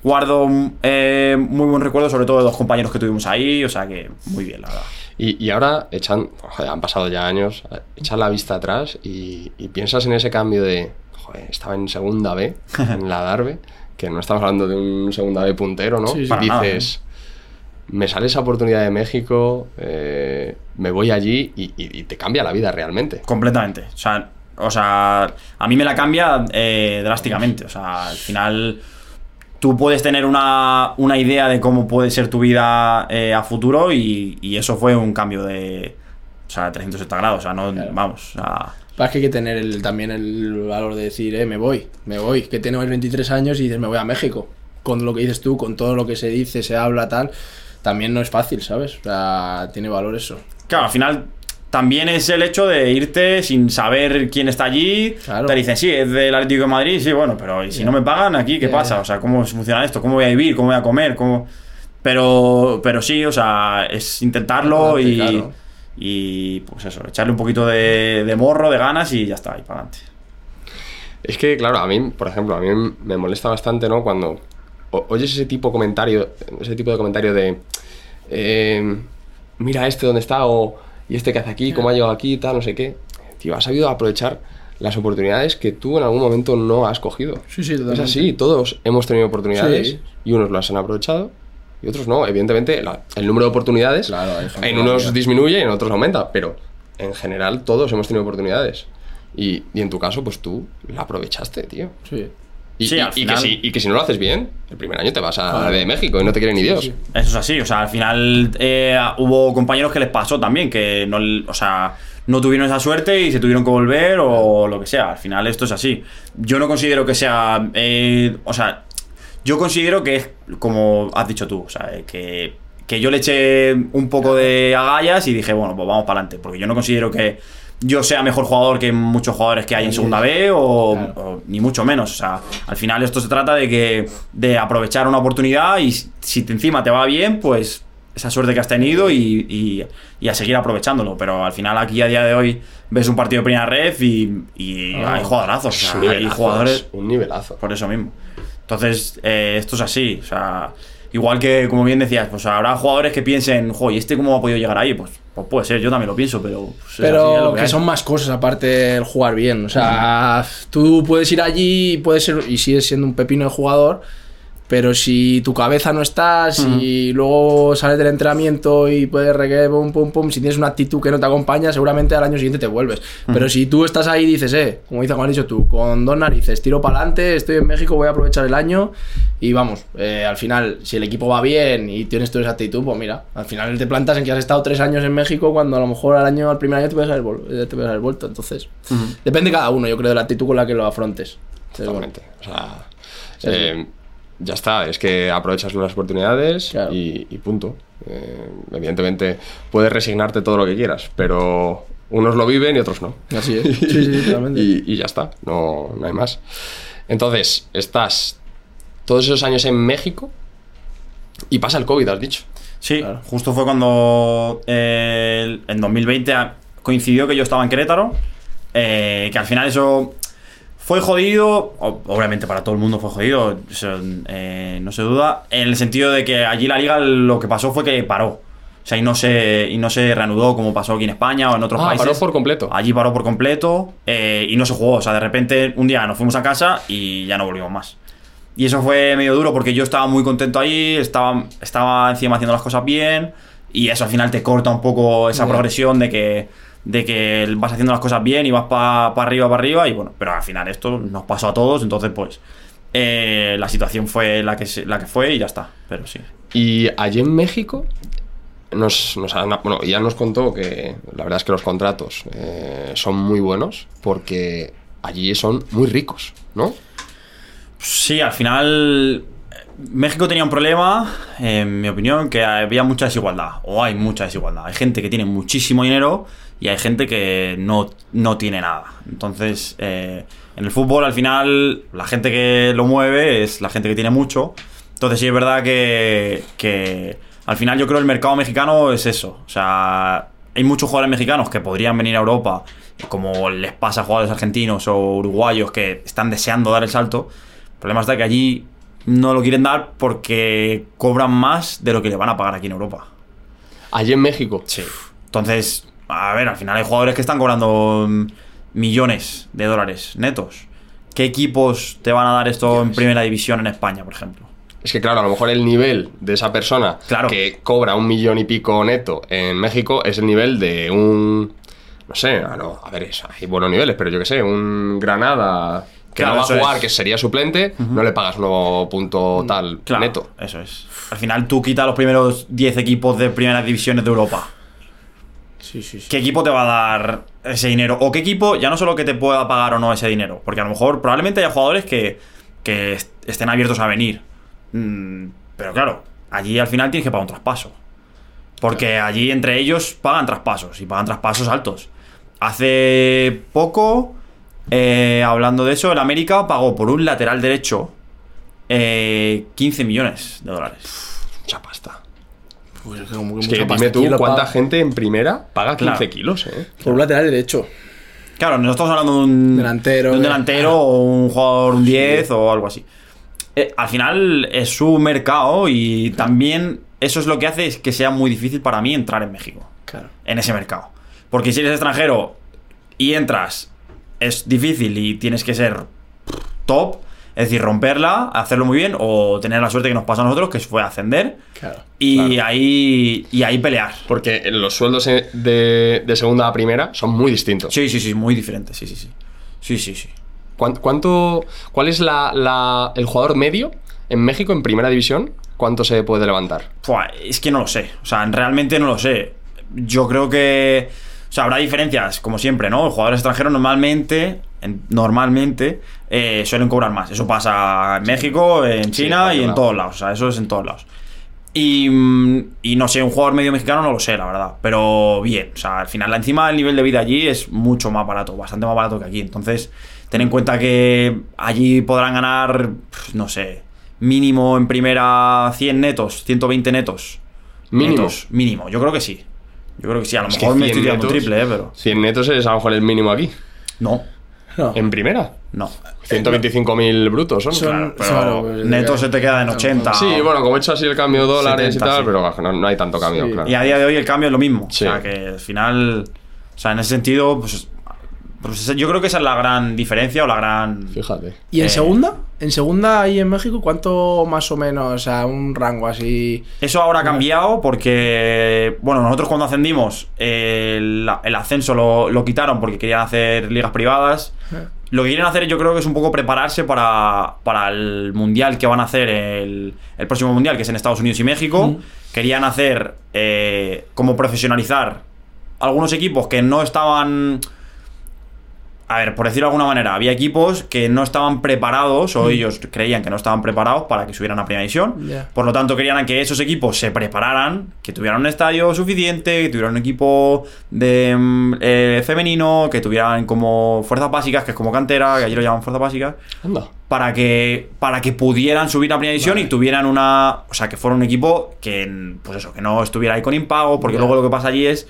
guardo eh, muy buen recuerdo, sobre todo de los compañeros que tuvimos ahí, o sea que muy bien, la verdad. Y, y ahora echan, joder, han pasado ya años, echas la vista atrás y, y piensas en ese cambio de, joder, estaba en segunda B, en la Darbe, que no estamos hablando de un segunda B puntero, ¿no? Sí, sí. Y Para nada, dices, me sale esa oportunidad de México, eh, me voy allí y, y- y te cambia la vida realmente. Completamente. O sea, o sea a mí me la cambia eh, drásticamente. O sea, al final tú puedes tener una, una idea de cómo puede ser tu vida eh, a futuro y, y eso fue un cambio de... O sea, 360 grados. O sea, no... Vamos. O sea, Pasa que hay que tener el- también el valor de decir, eh, me voy, me voy, que tengo 23 años y dices, me voy a México. Con lo que dices tú, con todo lo que se dice, se habla, tal, también no es fácil, ¿sabes? O sea, tiene valor eso. Claro, al final también es el hecho de irte sin saber quién está allí. Claro. Te dicen, sí, es del Atlético de Madrid, sí, bueno, pero ¿y si no me pagan aquí, qué pasa? O sea, ¿cómo funciona esto? ¿Cómo voy a vivir? ¿Cómo voy a comer? ¿Cómo...? Pero, pero sí, o sea, es intentarlo Adelante, y, claro. Y pues eso, echarle un poquito de, de morro, de ganas y ya está, ahí para adelante. Es que, claro, a mí, por ejemplo, a mí me molesta bastante, ¿no? Cuando oyes ese tipo de comentario, ese tipo de comentario de, eh, mira este dónde está, o y este que hace aquí, cómo ha llegado aquí, tal, no sé qué. Tío, has sabido aprovechar las oportunidades que tú en algún momento no has cogido. Sí, sí, Es totalmente. así, todos hemos tenido oportunidades Sí. y unos las han aprovechado y otros no. Evidentemente, la- el número de oportunidades Claro, en unos disminuye y en otros aumenta, pero en general todos hemos tenido oportunidades. Y, y en tu caso, pues tú la aprovechaste, tío. Sí. Y, Sí, y- al y final- que si, y que si no lo haces bien, el primer año te vas a de México y no te quiere ni Dios. Eso es así, o sea, al final eh, hubo compañeros que les pasó también, que no, o sea, no tuvieron esa suerte y se tuvieron que volver o lo que sea. Al final esto es así. Yo no considero que sea, eh, o sea, yo considero que es como has dicho tú, o sea, que, que yo le eché un poco de agallas y dije, bueno, pues vamos para adelante, porque yo no considero que yo sea mejor jugador que muchos jugadores que hay en segunda B o, Claro. o ni mucho menos. O sea, al final esto se trata de que de aprovechar una oportunidad y si te encima te va bien, pues esa suerte que has tenido y, y- y a seguir aprovechándolo. Pero al final aquí a día de hoy ves un partido de primera red y, y hay jugadorazos. O sea, hay jugadores es un nivelazo. por eso mismo. Entonces, eh, esto es así. O sea, igual que, como bien decías, pues habrá jugadores que piensen, jo, ¿y este cómo ha podido llegar ahí? Pues, pues puede ser, yo también lo pienso, pero. pues, es así, es Pero lo que, hay. son más cosas aparte del jugar bien. O sea, tú puedes ir allí y puedes ser y sigues siendo un pepino de jugador, pero si tu cabeza no está, si luego sales del entrenamiento y puedes requerir pum pum pum, si tienes una actitud que no te acompaña, seguramente al año siguiente te vuelves. Pero si tú estás ahí y dices, eh, como dices, como has dicho tú, con dos narices, tiro para adelante, estoy en México, voy a aprovechar el año y vamos, eh, al final, si el equipo va bien y tienes toda esa actitud, pues mira, al final te plantas en que has estado tres años en México cuando a lo mejor al año, al primer año te puedes haber, eh, te puedes haber vuelto. Entonces, depende de cada uno, yo creo, de la actitud con la que lo afrontes. Entonces, bueno, Totalmente. O sea, eh, ya está, es que aprovechas las oportunidades Claro. y, y punto. Eh, evidentemente, puedes resignarte todo lo que quieras, pero unos lo viven y otros no. Así es. Sí, sí, totalmente. y, y ya está, no, no hay más. Entonces, estás todos esos años en México y pasa el COVID, has dicho. Sí, Claro. justo fue cuando eh, en 2020 a- coincidió que yo estaba en Querétaro. eh, que al final eso fue jodido. Obviamente para todo el mundo fue jodido, eh, no se duda. En el sentido de que allí la liga lo que pasó fue que paró. O sea, y no se, y no se reanudó como pasó aquí en España o en otros Ah, países. paró por completo. Allí paró por completo eh, y no se jugó. O sea, de repente un día nos fuimos a casa y ya no volvimos más. Y eso fue medio duro porque yo estaba muy contento ahí, estaba, estaba encima haciendo las cosas bien y eso al final te corta un poco esa progresión de que, de que vas haciendo las cosas bien y vas para arriba, para arriba y bueno, pero al final esto nos pasó a todos, entonces pues eh, la situación fue la que, la que fue y ya está, pero sí. Y allí en México nos, nos han- bueno, ya nos contó que la verdad es que los contratos eh, son muy buenos porque allí son muy ricos, ¿no? Sí, al final eh, México tenía un problema, en mi opinión, que había mucha desigualdad, o hay mucha desigualdad. Hay gente que tiene muchísimo dinero y hay gente que no, no tiene nada. Entonces, eh, en el fútbol al final la gente que lo mueve es la gente que tiene mucho. Entonces sí es verdad que, que al final yo creo el mercado mexicano es eso. O sea, hay muchos jugadores mexicanos que podrían venir a Europa, como les pasa a jugadores argentinos o uruguayos que están deseando dar el salto. El problema está que allí no lo quieren dar porque cobran más de lo que le van a pagar aquí en Europa. Allí en México. Sí. Entonces, a ver, al final hay jugadores que están cobrando mm, millones de dólares netos. ¿Qué equipos te van a dar esto en primera división en España, por ejemplo? Es que claro, a lo mejor el nivel de esa persona Claro. que cobra un millón y pico neto en México es el nivel de un... No sé, a, no, a ver, es- hay buenos niveles, pero yo qué sé, un Granada que Claro, no va a jugar, es. que sería suplente, no le pagas uno punto tal Claro, neto. Eso es. Al final tú quitas los primeros 10 equipos de primeras divisiones de Europa. Sí, sí, sí. ¿Qué equipo te va a dar ese dinero? ¿O qué equipo, ya no solo que te pueda pagar o no ese dinero? Porque a lo mejor probablemente haya jugadores que, que est- estén abiertos a venir. Mm, pero claro, allí al final tienes que pagar un traspaso. Porque allí entre ellos pagan traspasos y pagan traspasos altos. Hace poco, eh, hablando de eso, el América pagó por un lateral derecho eh, 15 millones de dólares. Mucha pasta. Pues es que como que Es que dime tú cuánta paga. gente en primera paga 15 Claro. kilos, ¿eh? Por un lateral derecho. Claro, no estamos hablando de un Delantero, de un de- delantero o un jugador, un 10 o algo así. Eh, al final es su mercado y también eso es lo que hace es que sea muy difícil para mí entrar en México, Claro. en ese mercado. Porque si eres extranjero y entras, es difícil y tienes que ser top, es decir, romperla, hacerlo muy bien o tener la suerte que nos pasa a nosotros, que fue ascender Claro. y, ahí, y ahí pelear. Porque los sueldos de, de segunda a primera son muy distintos. Sí, sí, sí, muy diferente, sí, sí, sí. Sí, sí, sí. ¿Cuán- ¿Cuánto, ¿Cuál es la, la- el jugador medio en México en primera división? ¿Cuánto se puede levantar? Fua, es que no lo sé. O sea, realmente no lo sé. Yo creo que. O sea, habrá diferencias, como siempre, ¿no? Los jugadores extranjeros normalmente. en- normalmente eh, suelen cobrar más. Eso pasa en México, en China y en todos lados. O sea, eso es en todos lados. Y, mm, y no sé, un jugador medio mexicano no lo sé, la verdad. Pero bien, o sea, al final, encima el nivel de vida allí es mucho más barato, bastante más barato que aquí. Entonces, ten en cuenta que allí podrán ganar, no sé, mínimo en primera 100 netos, 120 netos. Mínimo. Netos, mínimo, yo creo que sí. Yo creo que sí, a lo Es mejor me 100 estoy tirando un triple, ¿eh? Pero. 100 netos es a lo mejor el mínimo aquí. No, No. En primera. no. 125.000 brutos son. Son- Claro, pero claro, pues, neto se te queda en 80. Sí, bueno, como he hecho así el cambio de dólares 70, y tal, sí. pero no, no hay tanto cambio, Sí. claro. Y a día de hoy el cambio es lo mismo. Sí. O sea, que al final. O sea, en ese sentido, pues. Pues yo creo que esa es la gran diferencia o la gran. Fíjate. ¿Y en Eh, segunda? ¿En segunda ahí en México cuánto más o menos? O sea, un rango así. Eso ahora ha cambiado porque, bueno, nosotros cuando ascendimos, eh, el, el ascenso lo, lo quitaron porque querían hacer ligas privadas. Lo que quieren hacer yo creo que es un poco prepararse para, para el mundial que van a hacer, el, el próximo mundial, que es en Estados Unidos y México. Querían hacer eh, como profesionalizar algunos equipos que no estaban... A ver, por decirlo de alguna manera, había equipos que no estaban preparados o ellos creían que no estaban preparados para que subieran a primera división. Por lo tanto, querían que esos equipos se prepararan, que tuvieran un estadio suficiente, que tuvieran un equipo de mm, eh, femenino, que tuvieran como fuerzas básicas, que es como cantera, que allí lo llaman fuerzas básicas, Anda. para que, para que pudieran subir a primera división y tuvieran una. O sea, que fuera un equipo que, pues eso, que no estuviera ahí con impago, porque luego lo que pasa allí es.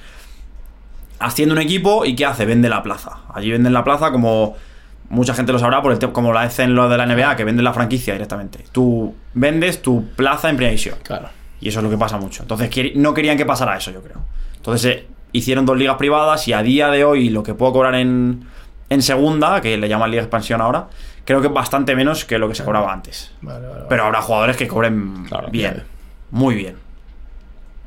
Haciendo un equipo y ¿qué hace? Vende la plaza. Allí venden la plaza como. Mucha gente lo sabrá por el como lo hacen lo de la NBA, que venden la franquicia directamente. Tú vendes tu plaza en primera división. Claro. Y eso es lo que pasa mucho. Entonces no querían que pasara eso, yo creo. Entonces eh, hicieron dos ligas privadas y a día de hoy lo que puedo cobrar en, en segunda, que le llaman liga expansión ahora, creo que es bastante menos que lo que se cobraba antes. Vale, vale. vale. Pero habrá jugadores que cobren Claro, bien, muy bien.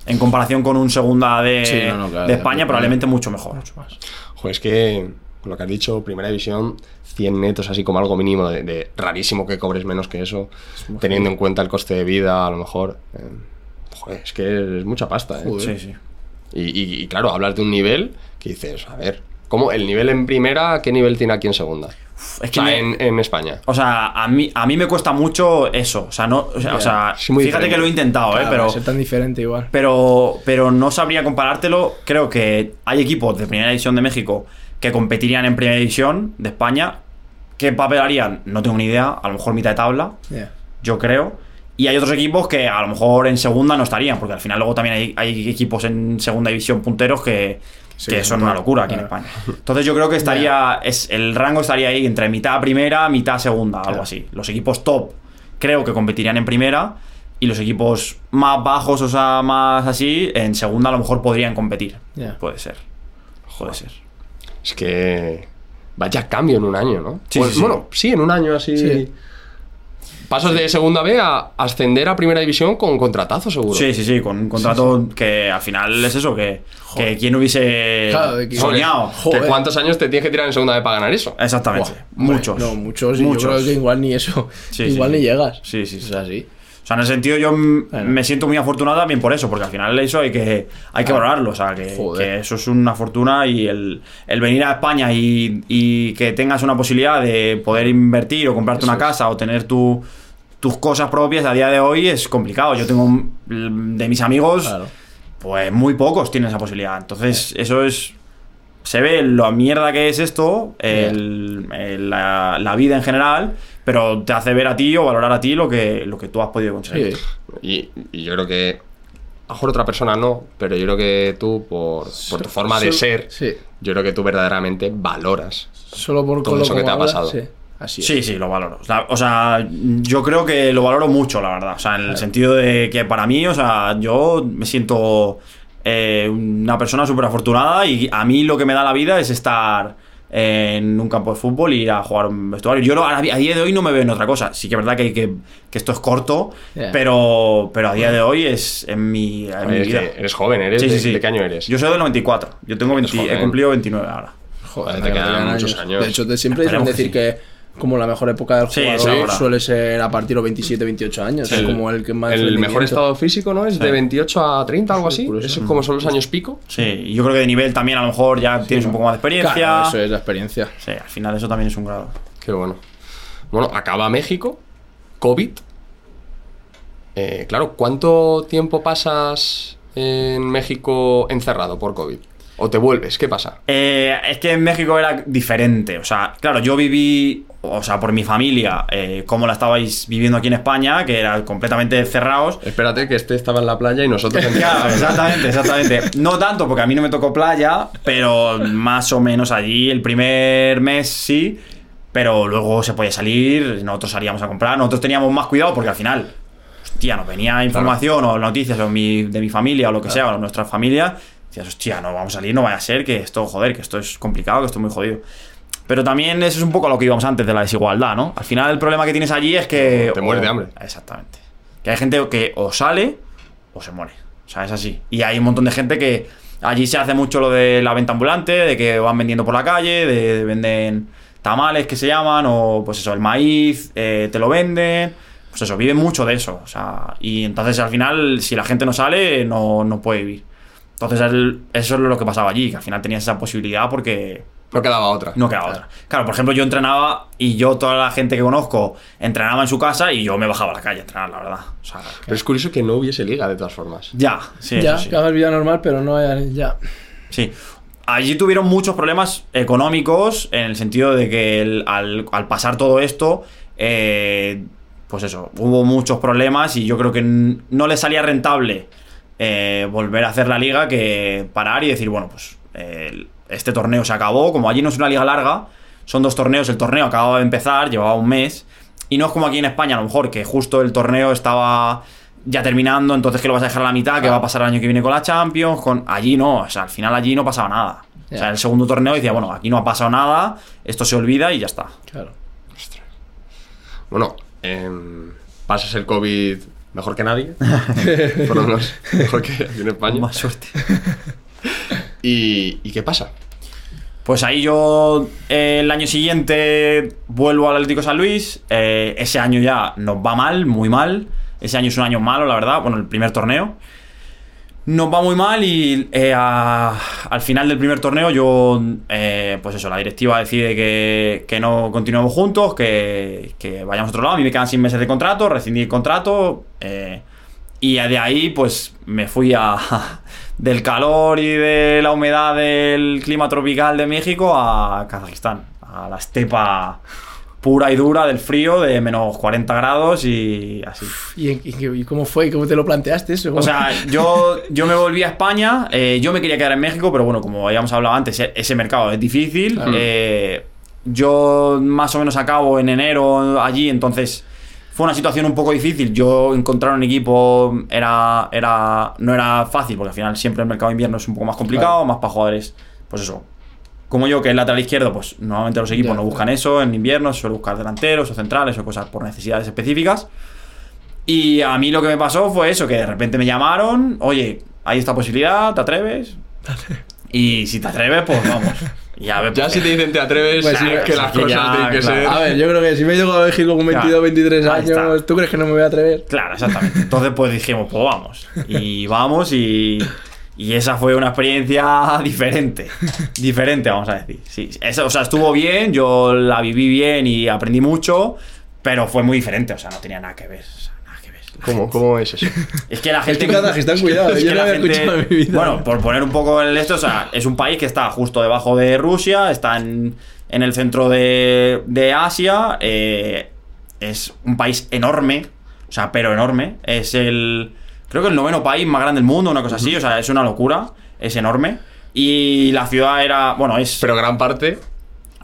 En comparación con un segunda de, Sí, no, no, claro, de España, probablemente mucho mejor. Mucho más. Joder, es que con lo que has dicho, primera división, 100 netos así como algo mínimo, de, de rarísimo que cobres menos que eso, teniendo en cuenta el coste de vida, a lo mejor. eh, joder, es que es mucha pasta, ¿eh? Sí, sí. Y, y- y claro, hablas de un nivel que dices, a ver, ¿cómo el nivel en primera, qué nivel tiene aquí en segunda? Es O que sea, me- en, en España. O sea, a mí, a mí me cuesta mucho eso. O sea, no, o sea, o fíjate diferente. que lo he intentado, Claro, ¿eh? Pero, ser tan diferente igual. pero, pero no sabría comparártelo. Creo que hay equipos de Primera División de México que competirían en Primera División de España. ¿Qué papel harían? No tengo ni idea. A lo mejor mitad de tabla, yo creo. Y hay otros equipos que a lo mejor en segunda no estarían, porque al final luego también hay, hay equipos en segunda división punteros que, Sí, que son son una locura aquí en. España. Entonces yo creo que estaría, es, el rango estaría ahí entre mitad primera, mitad segunda, algo Claro. así. Los equipos top creo que competirían en primera y los equipos más bajos, o sea, más así, en segunda a lo mejor podrían competir. Puede ser. Puede ser. Es que vaya cambio en un año, ¿no? Sí, Pues, sí, sí. Bueno, sí, en un año así. Sí. Pasos de segunda B a ascender a primera división con contratazo, seguro. Sí, sí, sí, con un contrato que al final es eso, que, que quien hubiese Claro, de que- soñado. ¿Que Joder. ¿Cuántos años te tienes que tirar en segunda B para ganar eso? Exactamente. Buah, muchos. No, muchos. y Muchos. Yo creo que igual ni eso. Sí, igual sí, ni sí. llegas. Sí, sí, sí. Es así. O sea, en ese sentido yo Bueno. me siento muy afortunado también por eso, porque al final eso hay que, hay que valorarlo. O sea, que, eso es una fortuna y el, el venir a España y, y que tengas una posibilidad de poder invertir o comprarte una casa o tener tu- tus cosas propias a día de hoy es complicado. Yo tengo de mis amigos, Claro. pues muy pocos tienen esa posibilidad. Entonces, eso es. Se ve la mierda que es esto, el- el- la, la vida en general, pero te hace ver a ti o valorar a ti lo que, lo que tú has podido conseguir. Sí. Y, y yo creo que a lo mejor otra persona no, pero yo creo que tú, por, por tu forma de ser, Sí. yo creo que tú verdaderamente valoras. Solo por Todo eso que te ha pasado. sí. Así. Sí, sí, lo valoro. O sea, o sea, yo creo que lo valoro mucho, la verdad. O sea, en el sentido de que para mí, o sea, yo me siento eh, una persona súper afortunada y a mí lo que me da la vida es estar en un campo de fútbol y ir a jugar un vestuario. Yo no- a, a día de hoy no me veo en otra cosa. Sí que es verdad que, que, que esto es corto, Yeah. pero, pero a día de hoy es en mi, en mi Es vida. eres joven, ¿eres? Sí, de, sí, sí. ¿De qué año eres? Yo soy del 94. Yo tengo 20 joven. he cumplido 29 ahora. Joder, te quedan quedan muchos años. De hecho, te siempre dicen decir que como la mejor época del Sí, jugador suele ser a partir de los 27, 28 años. Sí. Es como el que más El mejor estado físico, ¿no? Es de 28 a 30, algo así. por eso. Es como son los años pico. Sí, y yo creo que de nivel también a lo mejor ya tienes un poco más de experiencia. Claro, eso es la experiencia. Sí, al final eso también es un grado. Qué bueno. Bueno, acaba México, COVID. Eh, claro, ¿cuánto tiempo pasas en México encerrado por COVID? ¿O te vuelves? ¿Qué pasa? Eh, es que en México era diferente. O sea, claro, yo viví, o sea, por mi familia, eh, como la estabais viviendo aquí en España, que era completamente cerrados. Espérate, que este estaba en la playa y nosotros en Claro, exactamente, exactamente. No tanto porque a mí no me tocó playa, pero más o menos allí el primer mes sí, pero luego se podía salir, nosotros salíamos a comprar, nosotros teníamos más cuidado porque al final, hostia, nos venía información o noticias o mi- de mi familia o lo que sea, o nuestra familia, decías, hostia, no vamos a salir, no vaya a ser que esto, joder, que esto es complicado, que esto es muy jodido. Pero también eso es un poco a lo que íbamos antes de la desigualdad, ¿no? Al final el problema que tienes allí es que... Te mueres o- de hambre. Exactamente. Que hay gente que o sale o se muere. O sea, es así. Y hay un montón de gente que allí se hace mucho lo de la venta ambulante, de que van vendiendo por la calle, de, de venden tamales que se llaman, o pues eso, el maíz, eh, te lo venden. Pues eso, viven mucho de eso. O sea, y entonces al final, si la gente no sale, no, no puede vivir. Entonces el- eso es lo que pasaba allí, que al final tenías esa posibilidad porque No quedaba otra. no quedaba otra. Claro, por ejemplo, yo entrenaba y yo, toda la gente que conozco, entrenaba en su casa y yo me bajaba a la calle a entrenar, la verdad. O sea, Pero es curioso que no hubiese liga, de todas formas. ya, sí, ya, sí. que hagas vida normal, pero no hay- ya. Sí. Allí tuvieron muchos problemas económicos en el sentido de que el- al, al pasar todo esto, eh, pues eso, hubo muchos problemas y yo creo que no les salía rentable eh, volver a hacer la liga que parar y decir, bueno, pues eh, este torneo se acabó, como allí no es una liga larga, son dos torneos, el torneo acababa de empezar, llevaba un mes, y no es como aquí en España, a lo mejor, que justo el torneo estaba ya terminando, entonces que lo vas a dejar a la mitad, que va a pasar el año que viene con la Champions, con allí no, o sea, al final allí no pasaba nada. O sea, el segundo torneo decía, bueno, aquí no ha pasado nada, esto se olvida y ya está. Claro. Bueno, em, pasas el COVID mejor que nadie. Por lo menos mejor que aquí en España. Más suerte. ¿Y, ¿Y qué pasa? Pues ahí yo el año siguiente vuelvo al Atlético San Luis. eh, ese año ya nos va mal, muy mal. Ese año es un año malo, la verdad. Bueno, el primer torneo. Nos va muy mal y eh, al final del primer torneo yo, eh, pues eso, la directiva decide que, que no continuemos juntos, que, vayamos a otro lado. A mí me quedan seis meses de contrato, rescindí el contrato. y de ahí, pues me fui a del calor y de la humedad del clima tropical de México a Kazajistán, a la estepa pura y dura del frío de menos 40 grados y así. ¿Y, en- y- y cómo fue? ¿Cómo te lo planteaste eso? O sea, yo, yo me volví a España, eh, yo me quería quedar en México, pero bueno, como habíamos hablado antes, e- ese mercado es difícil. Claro. eh, yo más o menos acabo en enero allí, entonces fue una situación un poco difícil. Yo encontrar un equipo era, era, no era fácil, porque al final siempre el mercado de invierno es un poco más complicado, Claro. más para jugadores, pues eso. Como yo, que es lateral izquierdo, pues normalmente los equipos no buscan eso en invierno, se suele buscar delanteros o centrales o cosas por necesidades específicas. Y a mí lo que me pasó fue eso, que de repente me llamaron, oye, hay esta posibilidad, ¿te atreves? Y si te atreves, pues vamos. Y a ver, Ya pues, si te dicen te atreves, Pues sí, es que es las que cosas ya, tienen que claro. ser. A ver, yo creo que si me llego a México con 22, Claro. 23 Ahí está. años, ¿tú crees que no me voy a atrever? Claro, exactamente. Entonces, pues dijimos, pues vamos. Y vamos y. Y esa fue una experiencia diferente. Diferente, vamos a decir. Sí, esa- o sea, estuvo bien, yo la viví bien y aprendí mucho, pero fue muy diferente, o sea, no tenía nada que ver. o sea, nada que ver. ¿Cómo, ¿Cómo es eso? Es que la gente. Estoy en Kazajistán, cuidado, Es yo que no la había escuchado en mi vida. Bueno, por poner un poco el esto, o sea, es un país que está justo debajo de Rusia, está en, en el centro de, de Asia, eh, es un país enorme, o sea, pero enorme. Es el. creo que el noveno país más grande del mundo, una cosa así, o sea, es una locura, es enorme. Y la ciudad era, bueno, es... Pero gran parte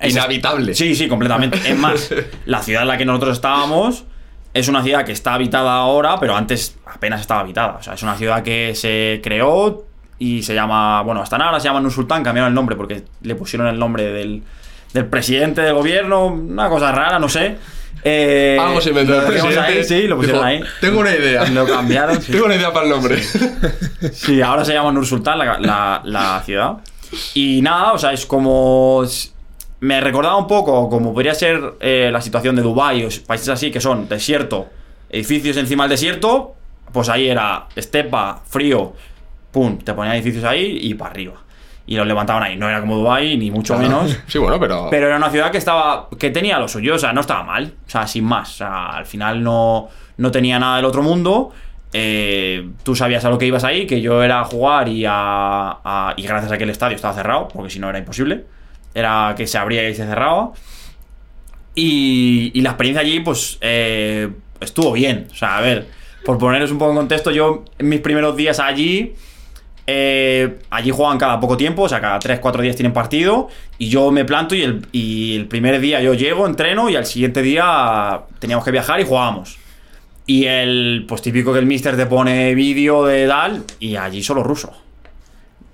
es- inhabitable. Sí, sí, completamente. Es más, la ciudad en la que nosotros estábamos es una ciudad que está habitada ahora, pero antes apenas estaba habitada. O sea, es una ciudad que se creó y se llama, bueno, hasta ahora se llama Nur Sultán, cambiaron el nombre porque le pusieron el nombre del, del presidente del gobierno, una cosa rara, no sé. Eh, Algo se inventó el presidente. ahí, sí, lo pusieron Dijo, ahí. Tengo una idea. Lo cambiaron, sí. Tengo una idea para el nombre. Sí, ahora se llama Nur Sultán la, la- la ciudad. Y nada, o sea, es como. Me recordaba un poco como podría ser eh, la situación de Dubái o países así que son desierto, edificios encima del desierto. Pues ahí era estepa, frío, pum, te ponían edificios ahí y para arriba. Y los levantaban ahí. No era como Dubái, ni mucho menos. Sí, bueno, pero. Pero era una ciudad que estaba. que tenía lo suyo, o sea, no estaba mal. O sea, sin más. O sea, al final no, no tenía nada del otro mundo. Eh, tú sabías a lo que ibas ahí, que yo era a jugar y a, a- Y gracias a que el estadio estaba cerrado, porque si no era imposible. Era que se abría y se cerraba. Y, y la experiencia allí, pues. eh, estuvo bien. O sea, a ver. Por poneros un poco en contexto, yo en mis primeros días allí. Eh, allí juegan cada poco tiempo, o sea, cada 3-4 días tienen partido. Y yo me planto y el, primer día yo llego, entreno y al siguiente día teníamos que viajar y jugábamos. Y el, pues típico que el mister te pone vídeo de tal y allí solo ruso.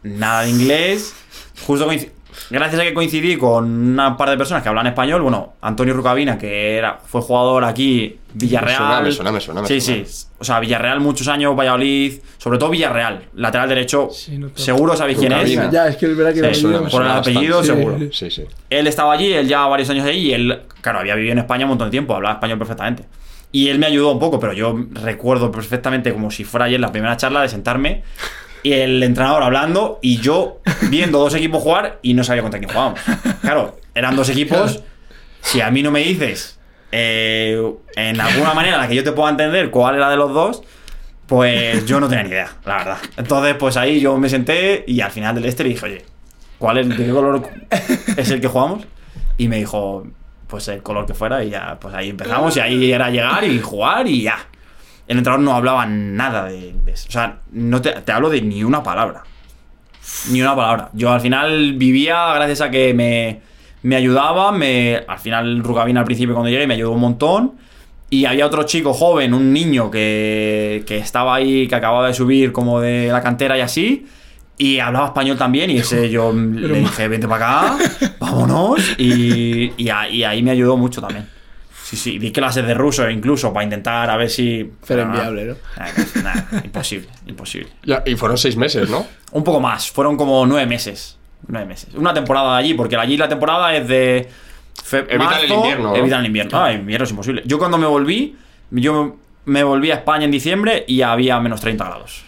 Nada de inglés. Justo gracias a que coincidí con una par de personas que hablan español, bueno, Antonio Rucabina, que era, fue jugador aquí, Villarreal. Me suena, me suena, me sí, suena. sí. O sea, Villarreal muchos años, Valladolid, sobre todo Villarreal, lateral derecho. Sí, no seguro sabéis quién es. Ya, es que es verdad que Sí, Me suena, me por suena el bastante. apellido, Sí, seguro. Sí, sí. Él estaba allí, él ya varios años ahí y él, claro, había vivido en España un montón de tiempo, hablaba español perfectamente. Y él me ayudó un poco, pero yo recuerdo perfectamente como si fuera ayer la primera charla de sentarme y el entrenador hablando y yo viendo dos equipos jugar y no sabía contra quién jugábamos. Claro, eran dos equipos. Si a mí no me dices eh, en alguna manera en la que yo te pueda entender cuál era de los dos, pues yo no tenía ni idea, la verdad. Entonces, pues ahí yo me senté y al final del este le dije, oye, ¿cuál es, de qué color es el que jugamos? Y me dijo, pues el color que fuera y ya, pues ahí empezamos y ahí era llegar y jugar y ya. El entrenador no hablaba nada de, eso. O sea, no te, te hablo de ni una palabra. Ni una palabra. Yo al final vivía gracias a que me, me ayudaba. Me, al final Rugabina al principio cuando llegué me ayudó un montón. Y había otro chico joven, un niño que, que estaba ahí, que acababa de subir como de la cantera y así. Y hablaba español también y ese yo le dije, vente para acá, vámonos. Y, y, a- y ahí me ayudó mucho también. Sí, sí, di clases de ruso incluso para intentar a ver si... Pero inviable, ¿no? Nada, nada, imposible, imposible. Ya, y fueron seis meses, ¿no? Un poco más, fueron como nueve meses. Nueve meses. Una temporada allí, porque allí la temporada es de. fe- Evitan el invierno, ¿no? Evitan el invierno. Ah, invierno es imposible. Yo cuando me volví, yo me volví a España en diciembre y había menos 30 grados.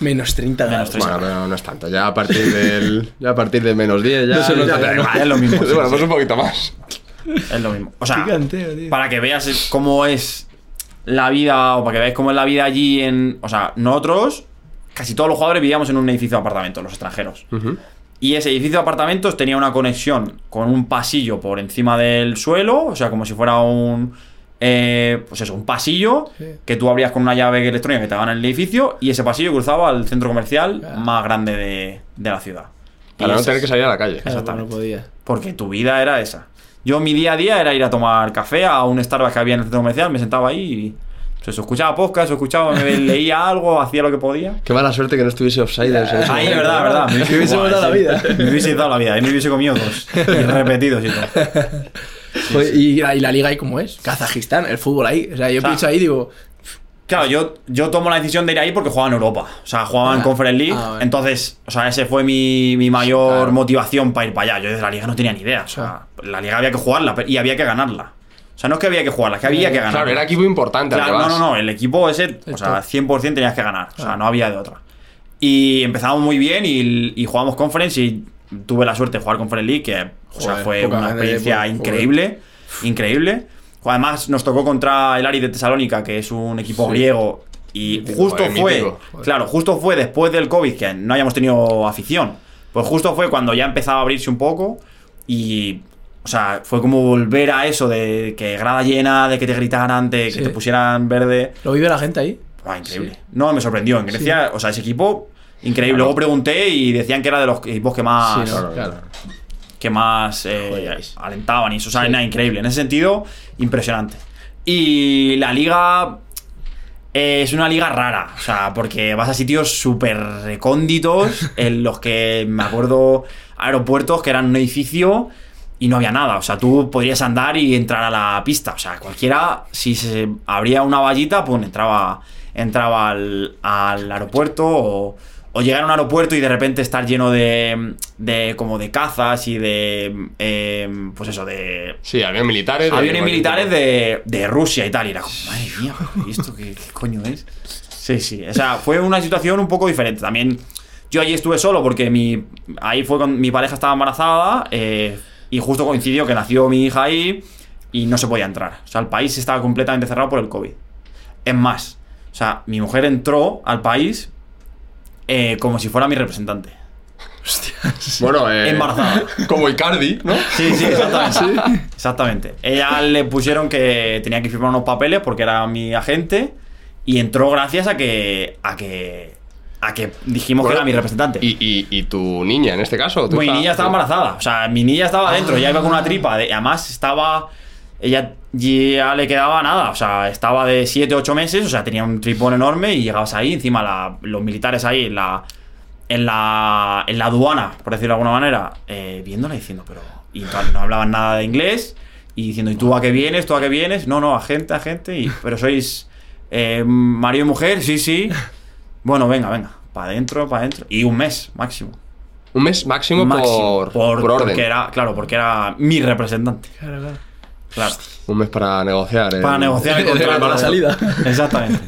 Menos 30 Menos grados. 30. Bueno, pero no es tanto. Ya a partir del. Ya a partir de menos 10, ya. No ¿no? Es lo mismo. sí, bueno, sí. pues un poquito más. Es lo mismo. O sea, Giganteo, tío. para que veas cómo es la vida, o para que veáis cómo es la vida allí en. O sea, nosotros, casi todos los jugadores vivíamos en un edificio de apartamentos, los extranjeros. Y ese edificio de apartamentos tenía una conexión con un pasillo por encima del suelo, o sea, como si fuera un. eh, pues eso, un pasillo Sí. que tú abrías con una llave electrónica que te daban en el edificio y ese pasillo cruzaba al centro comercial más grande de, de la ciudad. Y Para no tener que salir a la calle. Claro, exactamente. No podía. porque tu vida era esa. Yo mi día a día era ir a tomar café a un Starbucks que había en el centro comercial, me sentaba ahí y pues escuchaba podcast, escuchaba, me leía algo, hacía lo que podía. Qué mala suerte que no estuviese offside. ese Ahí, verdad, verdad. Me hubiésemos dado la vida. Me hubiese dado la vida y me hubiese comido dos. Y repetidos y todo. Y, la, y la liga ahí como es. Kazajistán, el fútbol ahí. O sea, yo O sea, pienso ahí y digo, Claro, yo, yo tomo la decisión de ir ahí porque jugaba en Europa. O sea, jugaba en Ah, Conference League. ah. Entonces, o sea, ese fue mi, mi mayor claro. motivación para ir para allá. Yo desde la liga no tenía ni idea. O sea, la liga había que jugarla y había que ganarla. O sea, no es que había que jugarla, es que había que ganarla. Claro, era equipo importante. Claro, no, no, no, el equipo ese, o sea, 100% tenías que ganar, o sea, no había de otra. Y empezamos muy bien y, y jugamos Conference y tuve la suerte de jugar Conference League, que o sea, fue una experiencia increíble, increíble. Además nos tocó contra el Ari de Tesalónica, que es un equipo griego y Mítico, justo fue, mítico. claro, justo fue después del COVID que no hayamos tenido afición. Pues justo fue cuando ya empezaba a abrirse un poco y o sea, fue como volver a eso de que grada llena, de que te gritaran, de que Sí. te pusieran verde. ¿lo vive la gente ahí? Buah, increíble. No, me sorprendió. En Grecia, o sea, ese equipo, increíble. Luego pregunté y decían que era de los equipos que más, Sí, no, claro. que más eh, alentaban y eso. O sea, nada, increíble. En ese sentido, impresionante. Y la liga es una liga rara. O sea, porque vas a sitios súper recónditos en los que me acuerdo aeropuertos que eran un edificio y no había nada. O sea, tú podrías andar y entrar a la pista. O sea, cualquiera, si se abría una vallita, pues entraba, entraba al, al aeropuerto o, o llegar a un aeropuerto y de repente estar lleno de, de como de cazas y de, eh, pues eso, de Sí, aviones militares. aviones militares de, de Rusia y tal. Y era como, madre mía, ¿y esto qué, qué coño es? Sí, sí. O sea, fue una situación un poco diferente. También yo allí estuve solo porque mi, ahí fue cuando mi pareja estaba embarazada eh, y justo coincidió que nació mi hija ahí y no se podía entrar. O sea, el país estaba completamente cerrado por el COVID. Es más, o sea, mi mujer entró al país eh, como si fuera mi representante. Bueno, eh, Embarazada. Como Icardi, ¿no? Sí, sí, exactamente. Exactamente. Ella le pusieron que tenía que firmar unos papeles porque era mi agente y entró gracias a que a que a que dijimos Bueno, que era mi representante. Y, y, y tu niña, en este caso. ¿tu mi niña estaba embarazada, o sea, mi niña estaba adentro, ya iba con una tripa, de- además estaba ella ya le quedaba nada, o sea, estaba de 7, 8 meses, o sea, tenía un tripón enorme y llegabas ahí, encima la- los militares ahí en la en la, en la aduana, por decirlo de alguna manera, eh, viéndola y diciendo, pero. Y tal, no hablaban nada de inglés. Y diciendo, ¿y tú a qué vienes? ¿Tú a qué vienes? No, no, agente, agente. Y, pero sois eh, marido y mujer, sí, sí. Bueno, venga, venga. Para adentro, para adentro. Y un mes, máximo. Un mes máximo, máximo. por, por, orden. Porque era, claro, porque era mi representante. Claro, claro. Claro. Un mes para negociar. el- Para negociar el Para contrato. la salida. Exactamente.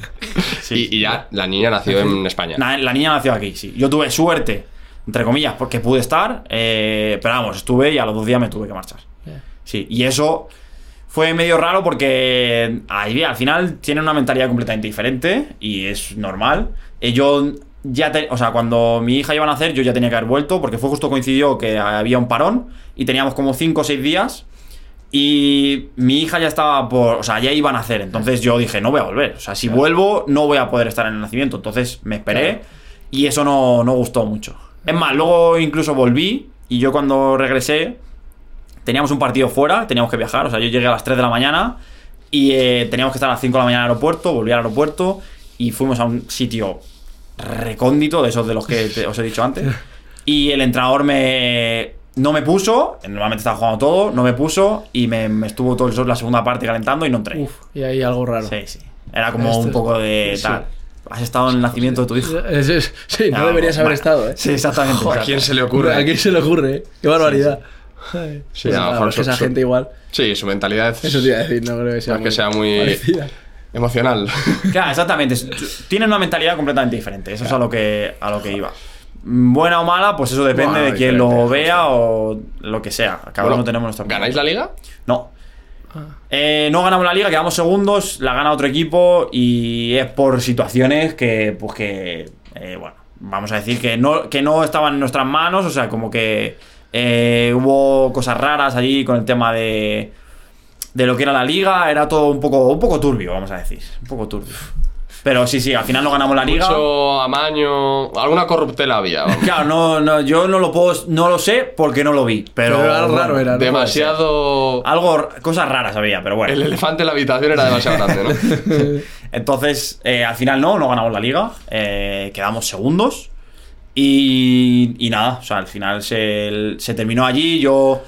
Sí. Y, y ya la niña nació en España. La niña nació aquí, sí. Yo tuve suerte, entre comillas, porque pude estar, eh, pero vamos, estuve y a los dos días me tuve que marchar. Sí, y eso fue medio raro porque ahí al final tienen una mentalidad completamente diferente y es normal. Eh, yo ya, te- o sea, cuando mi hija iba a nacer, yo ya tenía que haber vuelto porque fue justo coincidió que había un parón y teníamos como 5 o 6 días. Y mi hija ya estaba por. O sea, ya iba a nacer. Entonces yo dije, no voy a volver. O sea, si vuelvo, no voy a poder estar en el nacimiento. Entonces me esperé. Y eso no, no gustó mucho. Es más, luego incluso volví. Y yo cuando regresé, teníamos un partido fuera, teníamos que viajar. O sea, yo llegué a las 3 de la mañana. Y eh, teníamos que estar a las 5 de la mañana en el aeropuerto. Volví al aeropuerto. Y fuimos a un sitio recóndito, de esos de los que te- os he dicho antes. Y el entrenador me. No me puso, normalmente estaba jugando todo, no me puso y me, me estuvo todo el sol la segunda parte calentando y no entré. Uf, y ahí algo raro. Sí, sí. Era como Esto- un poco de sí. tal. Has estado en el nacimiento de tu hijo. Es- es- sí, no Ah, deberías haber bueno. estado, ¿eh? Sí, exactamente. ¿A quién se le ocurre? ¿A quién se le ocurre? eh? Qué barbaridad. Sí, Pues a lo mejor que su- esa su- gente igual. Sí, su mentalidad es, Eso te iba a decir, no creo que sea, es que sea muy parecida. emocional. Claro, exactamente. Tienen una mentalidad completamente diferente. Eso es a lo que, a lo que iba. Buena o mala, pues eso depende Bueno, de quién lo vea o lo que sea. Cada Bueno, uno tenemos nuestra ¿Ganáis la liga? No. Eh, no ganamos la liga, quedamos segundos, la gana otro equipo y es por situaciones que, pues que, eh, bueno, vamos a decir que no, que no estaban en nuestras manos, o sea, como que eh, hubo cosas raras allí con el tema de, de lo que era la liga, era todo un poco, un poco turbio, vamos a decir, un poco turbio. Pero sí, sí, al final no ganamos la liga. Mucho amaño. Alguna corruptela había. vamos. Claro, no, no, yo no lo puedo, no lo sé porque no lo vi, pero, Pero algo raro era, ¿no? Demasiado. algo, cosas raras había, pero bueno. El elefante en la habitación era demasiado grande, ¿no? Entonces, eh, al final no, no ganamos la liga. eh, quedamos segundos. Y, y nada, o sea, al final se, se terminó allí. Yo,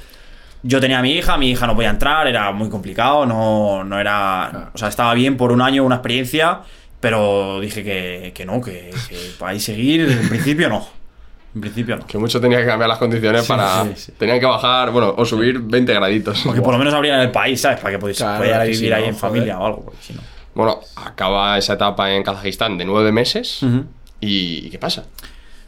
yo tenía a mi hija, mi hija no podía entrar, era muy complicado, no, no era. O sea, estaba bien por un año, una experiencia, pero dije que, que no, que, que para ahí seguir, en principio no. En principio no. Que mucho tenía que cambiar las condiciones Sí, para. sí, sí. Tenían que bajar, bueno, o subir 20 graditos. Porque por lo menos abrían el país, ¿sabes? Para que podéis Claro, ahí vivir ahí no, en joder. familia o algo, porque si no. Bueno, acaba esa etapa en Kazajistán de nueve meses. ¿Y qué pasa?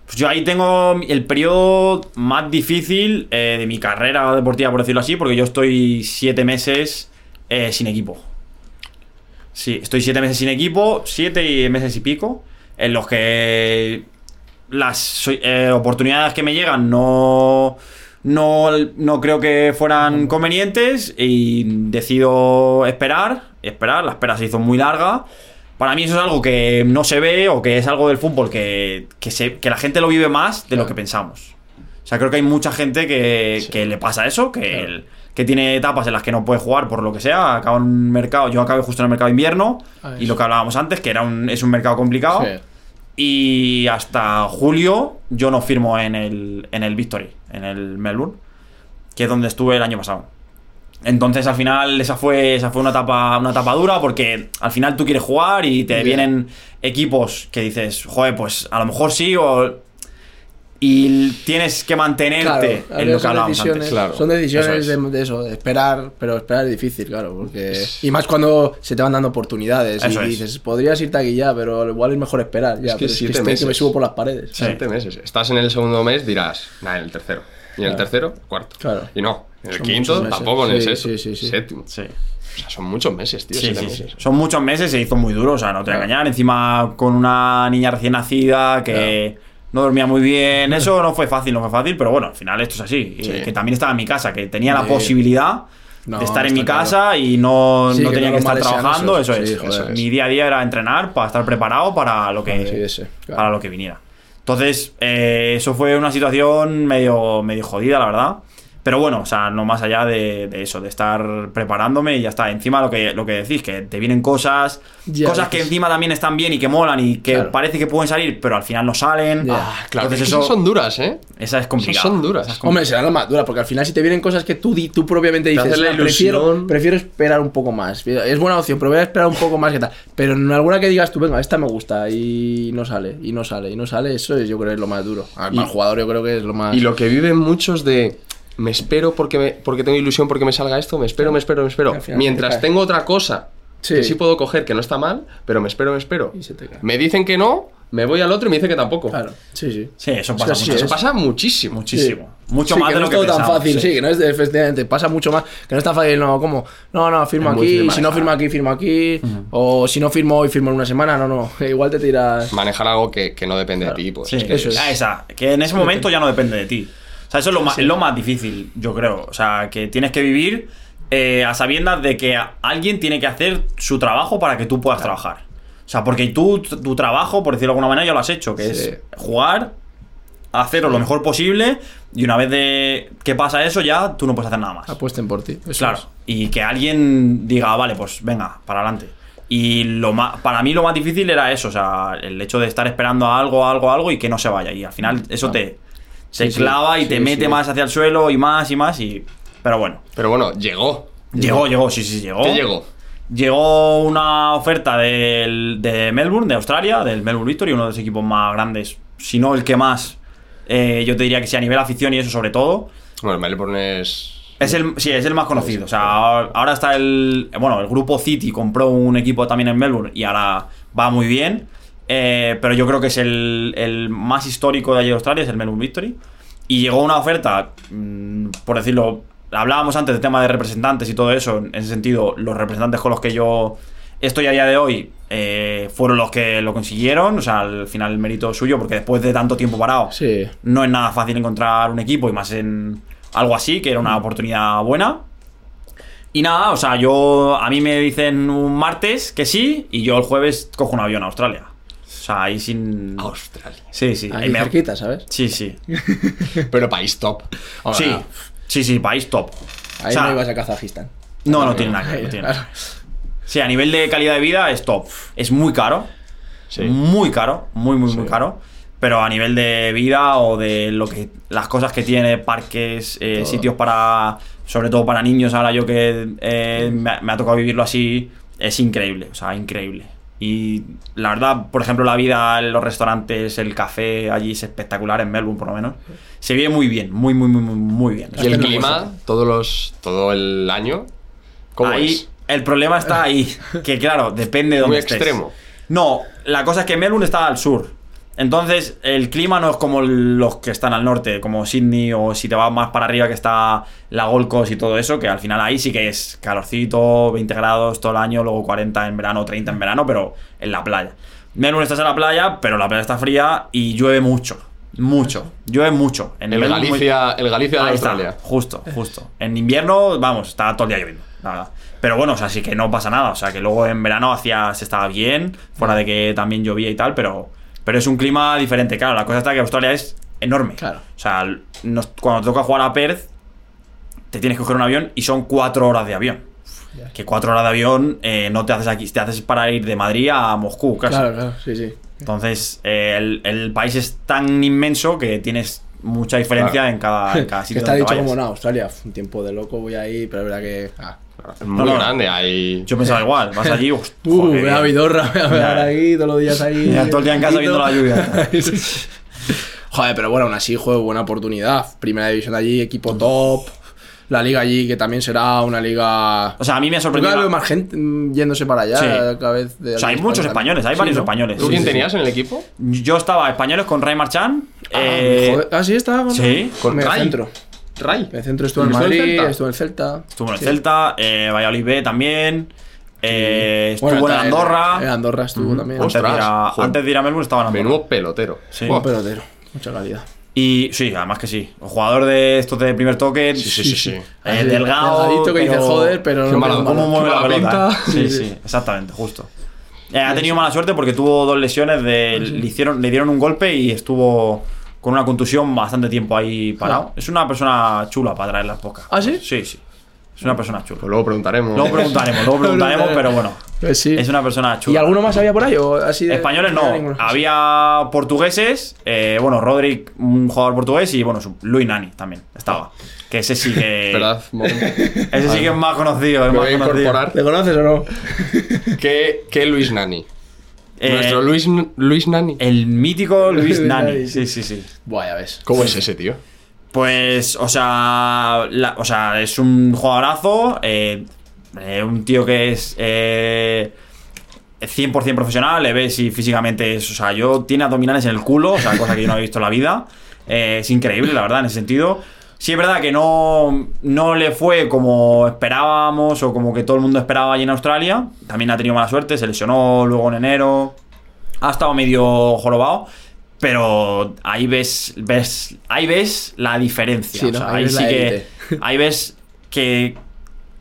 Pues yo ahí tengo el periodo más difícil eh, de mi carrera deportiva, por decirlo así, porque yo estoy siete meses eh, sin equipo. Sí, estoy siete meses sin equipo, siete meses y pico, en los que las eh, oportunidades que me llegan no, no, no creo que fueran convenientes y decido esperar, esperar, la espera se hizo muy larga. Para mí eso es algo que no se ve o que es algo del fútbol que, que, se- que la gente lo vive más de lo que pensamos. O sea, creo que hay mucha gente que, que le pasa eso, que, el- que tiene etapas en las que no puede jugar por lo que sea, acaba en un mercado, yo acabé justo en el mercado de invierno Ah, y lo que hablábamos antes, que era un, es un mercado complicado. Sí. Y hasta julio yo no firmo en el, en el Victory, en el Melbourne, que es donde estuve el año pasado. Entonces al final esa fue, esa fue una etapa, una etapa dura porque al final tú quieres jugar y te vienen equipos que dices, joder, pues a lo mejor sí o... Y tienes que mantenerte Claro, en lo que hablábamos decisiones, antes. claro. son decisiones Eso es. de, de eso, de esperar, pero esperar es difícil, claro, porque y más cuando se te van dando oportunidades Eso y es. dices, podrías irte aquí ya, pero igual es mejor esperar, ya, Es que siete estoy que me meses. subo por las paredes. Sí. Siete meses. Estás en el segundo mes, dirás, nada, en el tercero. Y en el tercero, cuarto. Claro. Y no, en el Son quinto tampoco en el Sí, sexto. sí, sí, sí. Séptimo. Sí. O sea, son muchos meses, tío. Sí, siete sí, meses. sí. Son muchos meses, se hizo muy duro, o sea, no te voy a engañar. Encima con una niña recién nacida que no dormía muy bien. Eso no fue fácil, no fue fácil, pero bueno, al final esto es así. Sí. Que también estaba en mi casa, que tenía la Sí. posibilidad No, de estar en mi claro. casa y no, Sí, no que tenía que estar trabajando. Eso, es. joder. Eso es. Mi día a día era entrenar para estar preparado para lo que, claro. para lo que viniera. Entonces, eh, eso fue una situación medio, medio jodida, la verdad. Pero bueno, o sea, no más allá de, de eso, de estar preparándome y ya está. Encima lo que, lo que decís, que te vienen cosas, Ya, cosas que dices- encima también están bien y que molan y que Claro. parece que pueden salir, pero al final no salen. Ya. Ah, claro, Entonces es que eso, son duras, ¿eh? esa es complicada. son duras. Es Hombre, será la más dura, porque al final si te vienen cosas que tú, di- tú propiamente dices, la "Ah, prefiero, ilusión". prefiero esperar un poco más. Es buena opción, pero voy a esperar un poco más que tal. Pero en alguna que digas tú, venga, esta me gusta y no sale, y no sale, y no sale, eso es, yo creo que es lo más duro. Al Y- al jugador yo creo que es lo más... Y lo que viven muchos de. Me espero porque, me, porque tengo ilusión porque me salga esto, me espero, me espero, me espero. Mientras tengo otra cosa Sí. que sí puedo coger, que no está mal, pero me espero, me espero. Y se te cae. Me dicen que no, me voy al otro y me dice que tampoco. Claro, sí, sí. Sí, eso Es pasa que así mucho. Eso es. pasa muchísimo. Muchísimo. Mucho Sí, más que de no lo es que todo tan fácil, sí. sí. que no es de, efectivamente, pasa mucho más, que no es tan fácil, no, como, no, no, firmo Es aquí, si no firmo aquí, firmo aquí, o si no firmo hoy, firmo en una semana, no, no, igual te tiras... Manejar algo que, que no depende de ti, pues. Sí, es que eso es. Ah, esa, que en ese momento ya no depende de ti. Sea, eso es lo, más, es lo más difícil, yo creo. O sea, que tienes que vivir eh, a sabiendas de que a- alguien tiene que hacer su trabajo para que tú puedas trabajar. O sea, porque tú, tu, trabajo, por decirlo de alguna manera, ya lo has hecho, que Sí. es jugar, hacerlo lo mejor posible, y una vez de que pasa eso, ya tú no puedes hacer nada más. Apuesten por ti. eso Claro, es. y que alguien diga, vale, pues venga, para adelante. Y lo más, para mí lo más difícil era eso, o sea, el hecho de estar esperando a algo, algo, algo y que no se vaya. Y al final eso te Sí, clava y sí, te mete más hacia el suelo y más y más. y Pero bueno, Pero bueno, llegó. llegó, llegó, sí, sí, llegó. ¿Qué llegó? Llegó una oferta del, de Melbourne, de Australia, del Melbourne Victory, uno de los equipos más grandes, si no el que más. eh, yo te diría que sí, a nivel afición y eso sobre todo. Bueno, Melbourne es. Es el, sí, es el más conocido. O sea, ahora está el. Bueno, el grupo City compró un equipo también en Melbourne y ahora va muy bien. Eh, pero yo creo que es el, el más histórico de allí de Australia, es el Melbourne Victory. Y llegó una oferta, mm, por decirlo. Hablábamos antes del tema de representantes y todo eso. En ese sentido, los representantes con los que yo estoy a día de hoy eh, fueron los que lo consiguieron. O sea, al final el mérito es suyo, porque después de tanto tiempo parado, Sí. no es nada fácil encontrar un equipo y más en algo así, que era una oportunidad buena. Y nada, o sea, yo a mí me dicen un martes que sí y yo el jueves cojo un avión a Australia. O sea, ahí sin... Australia. Sí, sí. Ahí ahí me- cerquita, ¿sabes? Sí, sí. Pero país top. Sí, sí, sí, país top. Ahí O sea, no ibas a Kazajistán. No, no tiene nada que ver. no tiene nada. Sí, a nivel de calidad de vida es top. Es muy caro. Sí. Muy caro. Muy, muy, muy caro. Pero a nivel de vida o de lo que las cosas que tiene, parques, eh, sitios para. Sobre todo para niños, ahora yo que eh, me ha tocado vivirlo así, es increíble. O sea, increíble. Y la verdad, por ejemplo, la vida en los restaurantes, el café allí es espectacular, en Melbourne por lo menos. Se vive muy bien, muy, muy, muy, muy, bien. Y el clima, todos los, todo el año, ¿cómo ahí, es? El problema está ahí. Que claro, depende de dónde Muy estés. extremo. No, la cosa es que Melbourne está al sur. Entonces, el clima no es como los que están al norte, como Sydney, o si te vas más para arriba que está la Gold Coast y todo eso, que al final ahí sí que es calorcito, 20 grados todo el año, luego 40 en verano, 30 en verano, pero en la playa. Melbourne estás en la playa, pero la playa está fría y llueve mucho. Mucho. Llueve mucho. En El Melbourne muy- Galicia, el Galicia de Ahí está, Australia. justo, justo. En invierno, vamos, está todo el día lloviendo. la verdad. Pero bueno, o sea, sí que no pasa nada. O sea, que luego en verano hacía, se estaba bien, fuera de que también llovía y tal, pero, pero es un clima diferente. Claro, la cosa está que Australia es enorme. Claro. O sea, nos- cuando te toca jugar a Perth, te tienes que coger un avión y son cuatro horas de avión. Que cuatro horas de avión eh, no te haces aquí, te haces para ir de Madrid a Moscú, casi. Claro, claro, sí, sí. Entonces, eh, el, el país es tan inmenso que tienes mucha diferencia Claro. en, cada, en cada Que sitio. está donde dicho vayas. como no, Australia, un tiempo de loco voy ahí, pero es verdad que. Ah. Muy No, grande, hay... Yo pensaba igual, vas allí, host- Uh, ve a. Vidorra, ve a ver ahí todos los días ahí. Ya, todo el día en casa viendo la lluvia. Joder, pero bueno, aún así, juego, buena oportunidad. Primera división allí, equipo top. La liga allí, que también será una liga. O sea, a mí me ha sorprendido. más gente mm, yéndose para allá. Sí. Cada vez de O sea, hay aquí muchos españoles, hay Sí, varios ¿no? españoles. ¿Tú quién sí, tenías en el equipo? Yo estaba españoles con Ray Marchand. Ah, eh, joder. Ah, sí, estaba con. sí, con Ray. Ray. El centro estuvo en ¿Estuvo en Madrid, Celta? estuvo en el Celta. estuvo en el Sí. Celta, eh, Valladolid B también. eh, estuvo Bueno, en Andorra. En Andorra estuvo también. antes, de ir a, antes de ir a Melbourne estaba en Andorra. Menudo pelotero. Sí. Un pelotero. Mucha calidad. Y sí, además que sí. Un jugador de estos de primer toque. Sí, sí, sí, sí. eh, delgado. delgadito que dice pero- joder, pero. No ¿Cómo mueve la pelota? pinta. Sí, Sí, sí, exactamente, justo. Eh, ha tenido mala suerte porque tuvo dos lesiones, de, le, hicieron, le dieron un golpe y estuvo con una contusión bastante tiempo ahí parado. Es una persona chula para traer las pocas. ¿Ah, sí? Sí, sí. Es una persona chula. Pues luego preguntaremos. Luego preguntaremos, luego preguntaremos, pero bueno. Pues sí. Es una persona chula. ¿Y alguno más había por ahí? ¿O así de- Españoles no había portugueses. eh, bueno, Roderick, un jugador portugués. Y bueno, su- Luis Nani también estaba. Que ese sí que. ¿Verdad? Ese sí que es más conocido. Es más voy a conocido. incorporar. ¿Le conoces o no? ¿Qué, qué Luis Nani? Eh, Nuestro Luis, Luis Nani. El mítico Luis Nani. Sí, sí, sí. Buah, ya ves. ¿Cómo es ese tío? Pues, o sea, la- o sea, es un jugadorazo, eh, eh, un tío que es eh, 100% profesional, le ves y físicamente es, o sea, yo tiene abdominales en el culo, o sea, cosa que yo no he visto en la vida. Eh, es increíble, la verdad, en ese sentido. Sí, es verdad que no, no le fue como esperábamos o como que todo el mundo esperaba allí en Australia. También ha tenido mala suerte, se lesionó luego en enero. Ha estado medio jorobado. Pero ahí ves, ves, ahí ves la diferencia. Sí, o ¿no? sea, Ahí sí que. Ahí ves que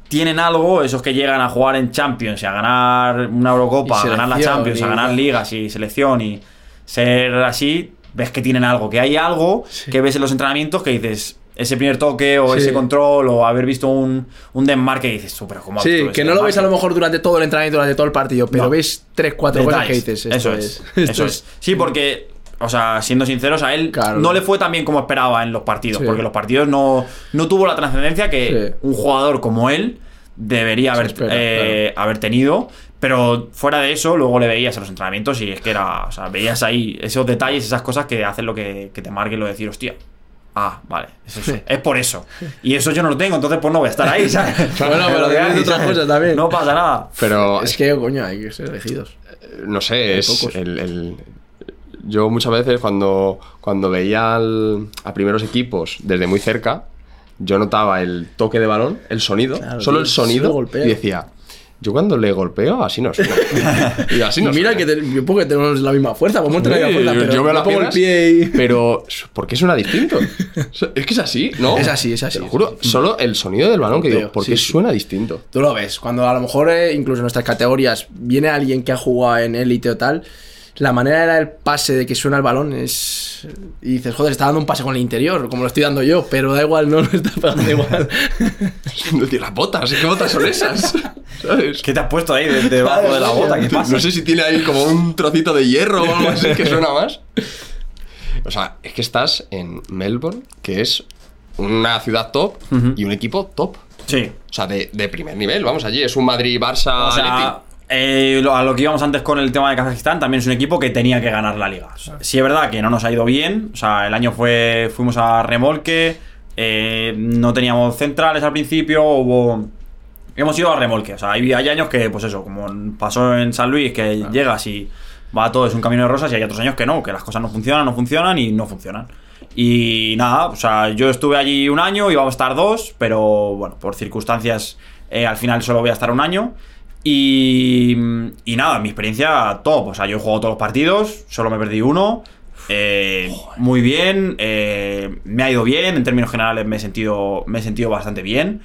tienen algo, esos que llegan a jugar en Champions y a ganar una Eurocopa, a ganar la Champions, a ganar ligas y selección y ser así, ves que tienen algo, que hay algo que ves en los entrenamientos que dices, ese primer toque o Sí. ese control o haber visto un, un Denmark que dices, tú, pero ¿cómo Sí, que ese no lo ves a lo Denmark?". mejor durante todo el entrenamiento, durante todo el partido, pero No. ves tres, cuatro cosas que Detalles. dices. Esto eso es. es. Eso es. Sí, porque, o sea, siendo sinceros, a él Claro. no le fue tan bien como esperaba en los partidos. Sí. Porque los partidos no, no tuvo la trascendencia que Sí. un jugador como él debería haber, espera, eh, haber tenido. Pero fuera de eso, luego le veías a los entrenamientos y es que era. O sea, veías ahí esos detalles, esas cosas que hacen lo que, que te marquen lo de decir, hostia. Ah, vale, es, eso, es por eso. Y eso yo no lo tengo, entonces pues no voy a estar ahí, ¿sabes? Bueno, pero tienes hay, otras cosas también. No pasa nada. Pero Es que, coño, hay que ser elegidos. no sé, es pocos. el, el- Yo muchas veces cuando, cuando veía al- a primeros equipos desde muy cerca, yo notaba el toque de balón, el sonido, Claro, solo tío, el sonido, y decía, yo cuando le golpeo así no suena. y así no mira suena. que te- yo porque tenemos la misma fuerza, vamos a tener la misma fuerza, pero yo veo las pongo el pie y... Pero, ¿por qué suena distinto? Es que es así, ¿no? Es así, es así, Te lo juro, así. solo el sonido del balón que digo, ¿por qué sí, sí. suena distinto? Tú lo ves, cuando a lo mejor eh, incluso en nuestras categorías viene alguien que ha jugado en élite o tal, la manera era el pase de que suena el balón es... Y dices, joder, está dando un pase con el interior, como lo estoy dando yo, pero da igual, no lo está pegando igual. Tío, las botas, ¿qué botas son esas? ¿Sabes? ¿Qué te has puesto ahí de- debajo de la bota? ¿Qué pasa? No sé si tiene ahí como un trocito de hierro o algo así que suena más. O sea, es que estás en Melbourne, que es una ciudad top y un equipo top. Sí. O sea, de, de primer nivel, vamos allí. Es un Madrid-Barça. O sea, eh, a lo que íbamos antes con el tema de Kazajistán, también es un equipo que tenía que ganar la liga. Sea, sí es verdad que no nos ha ido bien. O sea, el año fue. Fuimos a remolque. eh, no teníamos centrales al principio. Hubo. Hemos ido a remolque. O sea, hay, hay años que, pues eso, como pasó en San Luis, que llegas y va todo, es un camino de rosas, y hay otros años que no, que las cosas no funcionan, no funcionan y no funcionan. Y nada, o sea, yo estuve allí un año, íbamos a estar dos, pero bueno, por circunstancias eh, al final solo voy a estar un año. Y, y nada, mi experiencia top. O sea, yo he jugado todos los partidos, solo me perdí uno. eh, muy bien, eh, me ha ido bien, en términos generales me he sentido, me he sentido bastante bien.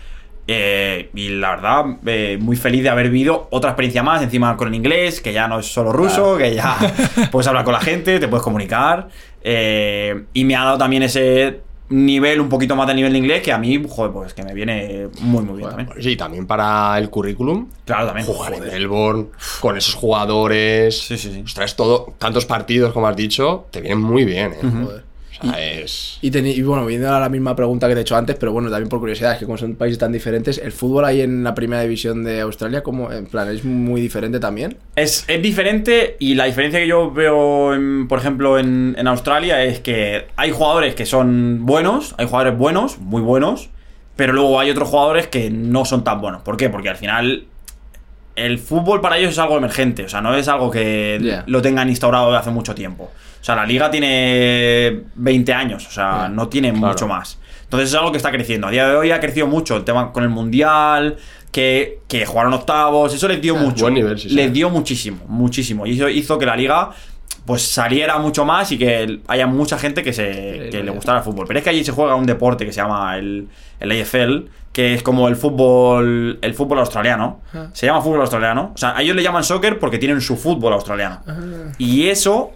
Eh, y la verdad, eh, muy feliz de haber vivido otra experiencia más, encima con el inglés, que ya no es solo ruso, que ya puedes hablar con la gente, te puedes comunicar. eh, y me ha dado también ese nivel, un poquito más de nivel de inglés, que a mí, joder, pues que me viene muy, muy bien también. Sí, también para el currículum. Claro, también. Jugar en Joder. Melbourne, con esos jugadores. Sí, sí, sí. Ostras, todo, tantos partidos como has dicho, te vienen muy bien, ¿eh? Joder. O sea, es. Y, teni- y bueno, viendo a la misma pregunta que te he hecho antes, pero bueno, también por curiosidad, es que como son países tan diferentes, ¿el fútbol ahí en la primera división de Australia, como en plan, es muy diferente también? Es, es diferente y la diferencia que yo veo, en, por ejemplo, en, en Australia es que hay jugadores que son buenos, hay jugadores buenos, muy buenos, pero luego hay otros jugadores que no son tan buenos. ¿Por qué? Porque al final el fútbol para ellos es algo emergente, o sea, no es algo que lo tengan instaurado desde hace mucho tiempo. O sea, la liga tiene 20 años, o sea, Ya. no tiene Claro. mucho más. Entonces es algo que está creciendo. A día de hoy ha crecido mucho el tema con el mundial, que, que jugaron octavos, eso les dio Ah, mucho. buen nivel, sí, sí. Les dio muchísimo, muchísimo. Y eso hizo que la liga pues saliera mucho más y que haya mucha gente que, se, que le gustara el fútbol. Pero es que allí se juega un deporte que se llama el, el AFL, que es como el fútbol el fútbol australiano. Ah. Se llama fútbol australiano. O sea, a ellos le llaman soccer porque tienen su fútbol australiano. Ah. Y eso,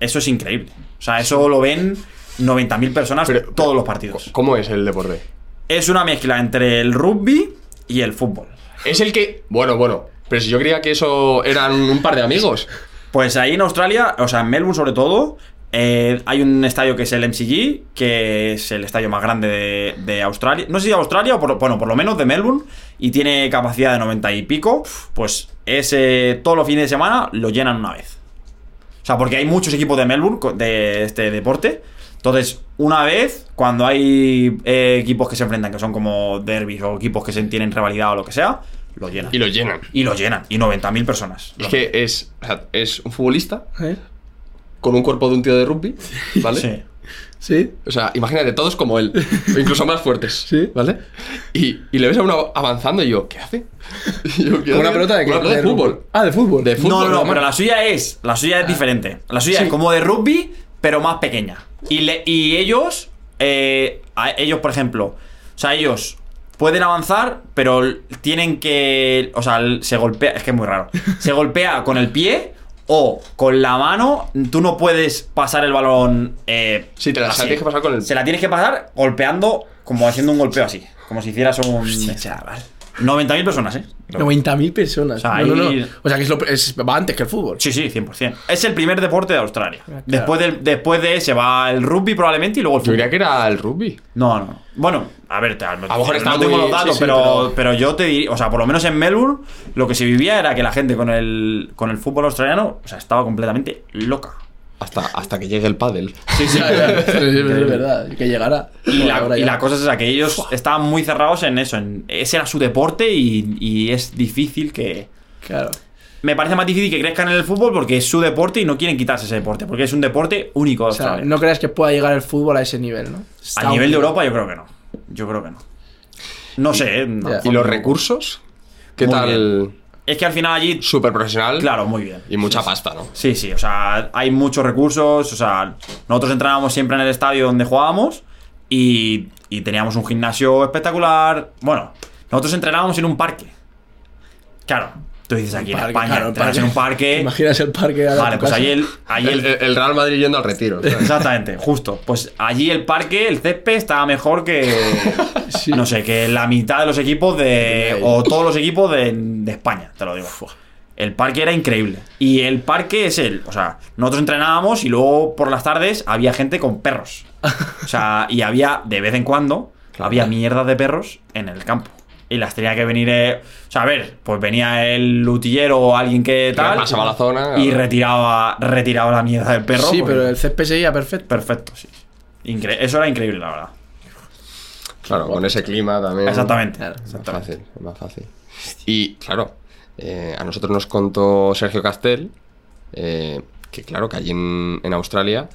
eso es increíble. O sea, eso lo ven 90.000 personas Pero- todos los partidos. ¿Cómo es el deporte? Es una mezcla entre el rugby y el fútbol. Es el que. Bueno, bueno. Pero si yo creía que eso eran un par de amigos. Pues ahí en Australia, o sea, en Melbourne sobre todo, eh, hay un estadio que es el MCG, que es el estadio más grande de, de Australia. No sé si de Australia o por, bueno, por lo menos de Melbourne, y tiene capacidad de 90 y pico. Pues ese todos los fines de semana lo llenan una vez. O sea, porque hay muchos equipos de Melbourne de este deporte. Entonces, una vez, cuando hay eh, equipos que se enfrentan, que son como derbis o equipos que se tienen rivalidad o lo que sea, lo llenan. Y lo llenan. Y lo llenan. Y 90.000 personas. Es que es. o sea, es un futbolista ¿Eh? con un cuerpo de un tío de rugby. ¿Vale? Sí. ¿Sí? O sea, imagínate, todos como él. o incluso más fuertes. Sí. ¿Vale? Y, y le ves a uno avanzando y yo, ¿qué hace? Y yo, ¿qué ¿Con una hace? pelota de qué? Una pelota de fútbol. Ah, de fútbol. De fútbol. No, no, pero la suya es. La suya es diferente. La suya Sí. es como de rugby, pero más pequeña. Y, le- y ellos. eh, a- ellos, por ejemplo. O sea, ellos pueden avanzar, pero tienen que. O sea, se golpea. Es que es muy raro. Se golpea con el pie. O con la mano, tú no puedes pasar el balón. Eh, Sí, te la así. tienes que pasar con el- Se la tienes que pasar golpeando, como haciendo un golpeo así. Como si hicieras un. chaval. 90.000 personas, ¿eh? 90.000 personas. O sea, No, no, no. ahí- O sea, que es lo, es, va antes que el fútbol. Sí, sí, 100%. Es el primer deporte de Australia. claro. Después, del, después de ese va el rugby probablemente y luego el Yo fútbol. diría que era el rugby. No, no. Bueno, a ver, te- a lo mejor no tengo muy- los datos, sí, sí, pero, pero- pero yo te diría, o sea, por lo menos en Melbourne, lo que se vivía era que la gente con el, con el fútbol australiano, o sea, estaba completamente loca. Hasta, hasta que llegue el pádel. Sí, sí. Es verdad. Que llegará. Y la, y la cosa es esa, que ellos estaban muy cerrados en eso. En, ese era su deporte y, y es difícil que... Claro. Me parece más difícil que crezcan en el fútbol porque es su deporte y no quieren quitarse ese deporte, porque es un deporte único de O sea, no creas que pueda llegar el fútbol a ese nivel, ¿no? Está A nivel de Europa yo creo que no. Yo creo que no. No sé, ¿eh? No. ¿Y los recursos? ¿Qué Muy tal? Es que al final allí... Súper profesional. Claro, muy bien. Y mucha Sí, pasta, ¿no? Sí, sí, o sea, hay muchos recursos, o sea, nosotros entrenábamos siempre en el estadio donde jugábamos y, y teníamos un gimnasio espectacular. Bueno, nosotros entrenábamos en un parque. Claro, tú dices aquí en España, claro, entrenas parque. en un parque... Imaginas el parque a Vale, pues casa? allí el... allí El, el- el- el Real Madrid yendo al retiro. ¿sabes? Exactamente, justo. Pues allí el parque, el césped, estaba mejor que. Sí. No sé, que la mitad de los equipos de. O todos los equipos de, de España, te lo digo. El parque era increíble. Y el parque es el. O sea, nosotros entrenábamos y luego por las tardes había gente con perros. O sea, y había de vez en cuando. Había mierda de perros en el campo. Y las tenía que venir. eh, o sea, a ver, pues venía el lutillero o alguien que tal. pasaba la zona, Y claro. retiraba, retiraba la mierda del perro. Sí, porque- pero el césped seguía perfecto. Perfecto, sí. Incre- Eso era increíble, la verdad. Claro, con ese clima también. Exactamente. Claro. Es más fácil, más fácil. Y claro, eh, a nosotros nos contó Sergio Castel eh, que claro, que allí en, en Australia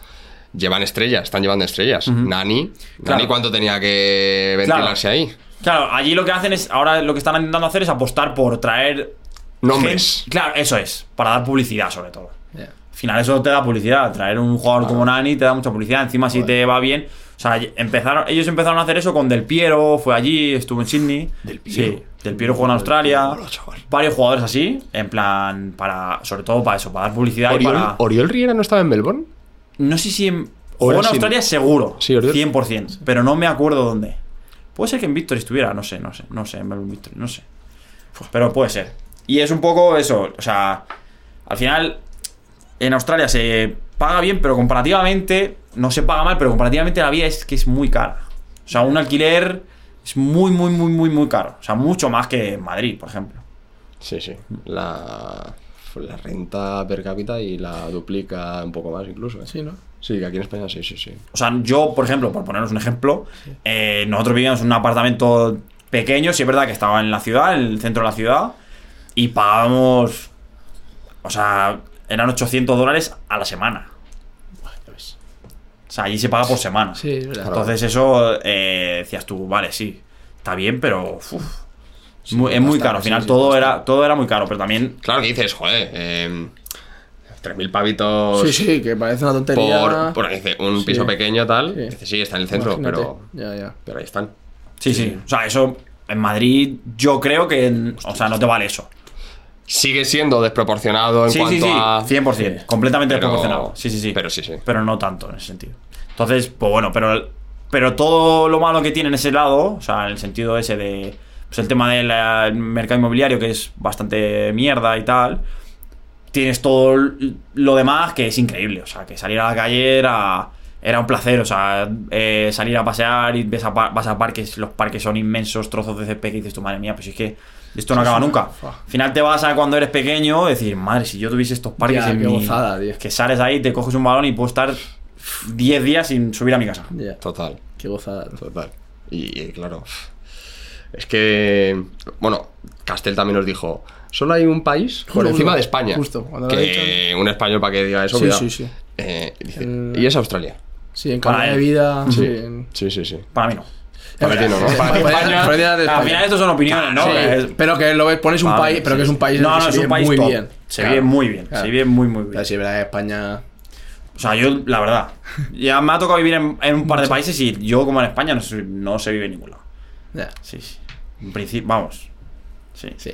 llevan estrellas, están llevando estrellas. Nani, Claro. Nani cuánto tenía que ventilarse ahí. Claro, allí lo que hacen es, ahora lo que están intentando hacer es apostar por traer Nombres. gente- Claro, eso es, para dar publicidad sobre todo. Al final eso te da publicidad, traer un jugador como Nani te da mucha publicidad, encima si te va bien, o sea, empezaron, ellos empezaron a hacer eso con Del Piero, fue allí, estuvo en Sydney. Del Piero. Sí, Del Piero jugó en Australia. Varios jugadores así, en plan, para, sobre todo para eso, para dar publicidad y ¿Oriol, para... Oriol Riera no estaba en Melbourne? No sé si en, jugó en. Australia seguro, Sí, Oriol. 100%, pero no me acuerdo dónde. Puede ser que en Victory estuviera, no sé, no sé, no sé, en Melbourne Victory, no sé. Pero puede ser. Y es un poco eso, o sea, al final en Australia se paga bien, pero comparativamente no se paga mal, pero comparativamente la vida es que es muy cara. O sea, un alquiler es muy, muy, muy, muy, muy caro. O sea, mucho más que en Madrid, por ejemplo. Sí, sí. La, la renta per cápita y la duplica un poco más incluso. ¿eh? Sí, ¿no? Sí, que aquí en España sí, sí, sí. O sea, yo, por ejemplo, por poneros un ejemplo, eh, nosotros vivíamos en un apartamento pequeño, sí es verdad que estaba en la ciudad, en el centro de la ciudad, y pagábamos, o sea, eran 800 dólares a la semana. O sea, allí se paga por semana. Sí, es verdad. Entonces eso, eh, decías tú, vale, sí, está bien, pero uf, es muy, es muy bastante, caro. Al final sí, todo, era, todo era muy caro, pero también... Claro que dices, joder, eh, 3.000 pavitos Sí, sí, que parece una tontería. por, por dice, un Sí. piso pequeño tal. Sí. Dice, sí, está en el centro, Imagínate. pero, Ya, ya. pero ahí están. Sí, sí, O sea, eso en Madrid yo creo que... O sea, no te vale eso. Sigue siendo desproporcionado en sí, cuanto sí, sí, a... 100%, completamente Pero- desproporcionado. Sí, sí, sí. pero sí, sí. Pero no tanto en ese sentido. Entonces, pues bueno, pero, pero todo lo malo que tiene en ese lado, o sea, en el sentido ese de. Pues el tema del mercado inmobiliario, que es bastante mierda y tal. Tienes todo lo demás que es increíble. O sea, que salir a la calle era, era un placer. O sea, eh, salir a pasear y ves a vas a parques, los parques son inmensos, trozos de césped que dices tu madre mía, pues es que esto no acaba nunca. Al final te vas a cuando eres pequeño decir, madre, si yo tuviese estos parques Ya, en qué mi- gozada, tío. Que sales ahí, te coges un balón y puedo estar 10 días sin subir a mi casa. Ya. Total. Qué gozada. Total. Y, y claro, es que, bueno, Castel también nos dijo, solo hay un país por Justo, encima de España. justo, cuando lo ha que un español para que diga eso, Sí, cuidado. sí, sí. Eh, dice, El- y es Australia. Sí, en Para calidad de vida. Sí. Sí, en- sí, sí. sí. Para mí no. Para ti no, ¿no? Para España- Al final estos son opiniones, ¿no? Sí, pero que lo ves, pones un Vale, país, pero sí, que es un país No, que no, se es un país muy top. bien. Se Claro. vive muy bien, Claro. se vive muy, muy bien. Verdad que España. O sea, yo, la verdad, ya me ha tocado vivir en, en un par de países y yo, como en España, no se, no se vive en ningún lado. Ya, Sí, sí. En principio, vamos. Sí. sí.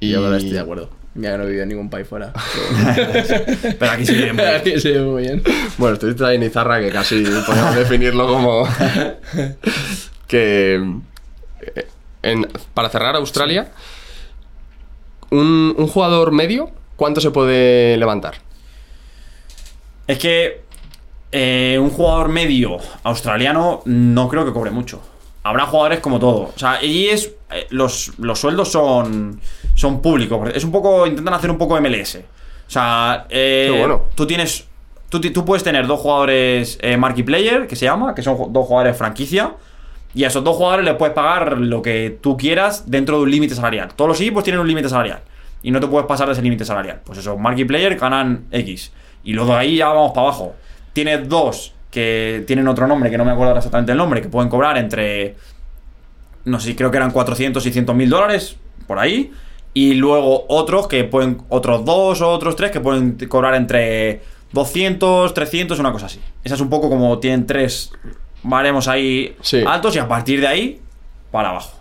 Y- yo ahora estoy de acuerdo. Mira que no he vivido en ningún país fuera. Pero aquí se vive muy bien. Aquí se vive muy bien. Bueno, ahí en Izarra que casi podemos definirlo como que eh, en- para cerrar Australia, un, un jugador medio, ¿cuánto se puede levantar? Es que eh, un jugador medio australiano no creo que cobre mucho. Habrá jugadores como todo. O sea, allí es. Eh, los, los sueldos son. Son públicos. Es un poco. Intentan hacer un poco MLS. O sea, eh, bueno. tú tienes. Tú, tú puedes tener dos jugadores eh, marquee player, que se llama, que son dos jugadores franquicia. Y a esos dos jugadores les puedes pagar lo que tú quieras dentro de un límite salarial. Todos los equipos tienen un límite salarial. Y no te puedes pasar de ese límite salarial. Pues eso, marquee player ganan X. Y luego de ahí ya vamos para abajo. Tienes dos que tienen otro nombre, que no me acuerdo exactamente el nombre, que pueden cobrar entre. No sé, creo que eran 400, 600 mil dólares, por ahí. Y luego otros que pueden. Otros dos o otros tres que pueden cobrar entre 200, 300, una cosa así. Esa es un poco como tienen tres baremos ahí Sí. altos y a partir de ahí para abajo.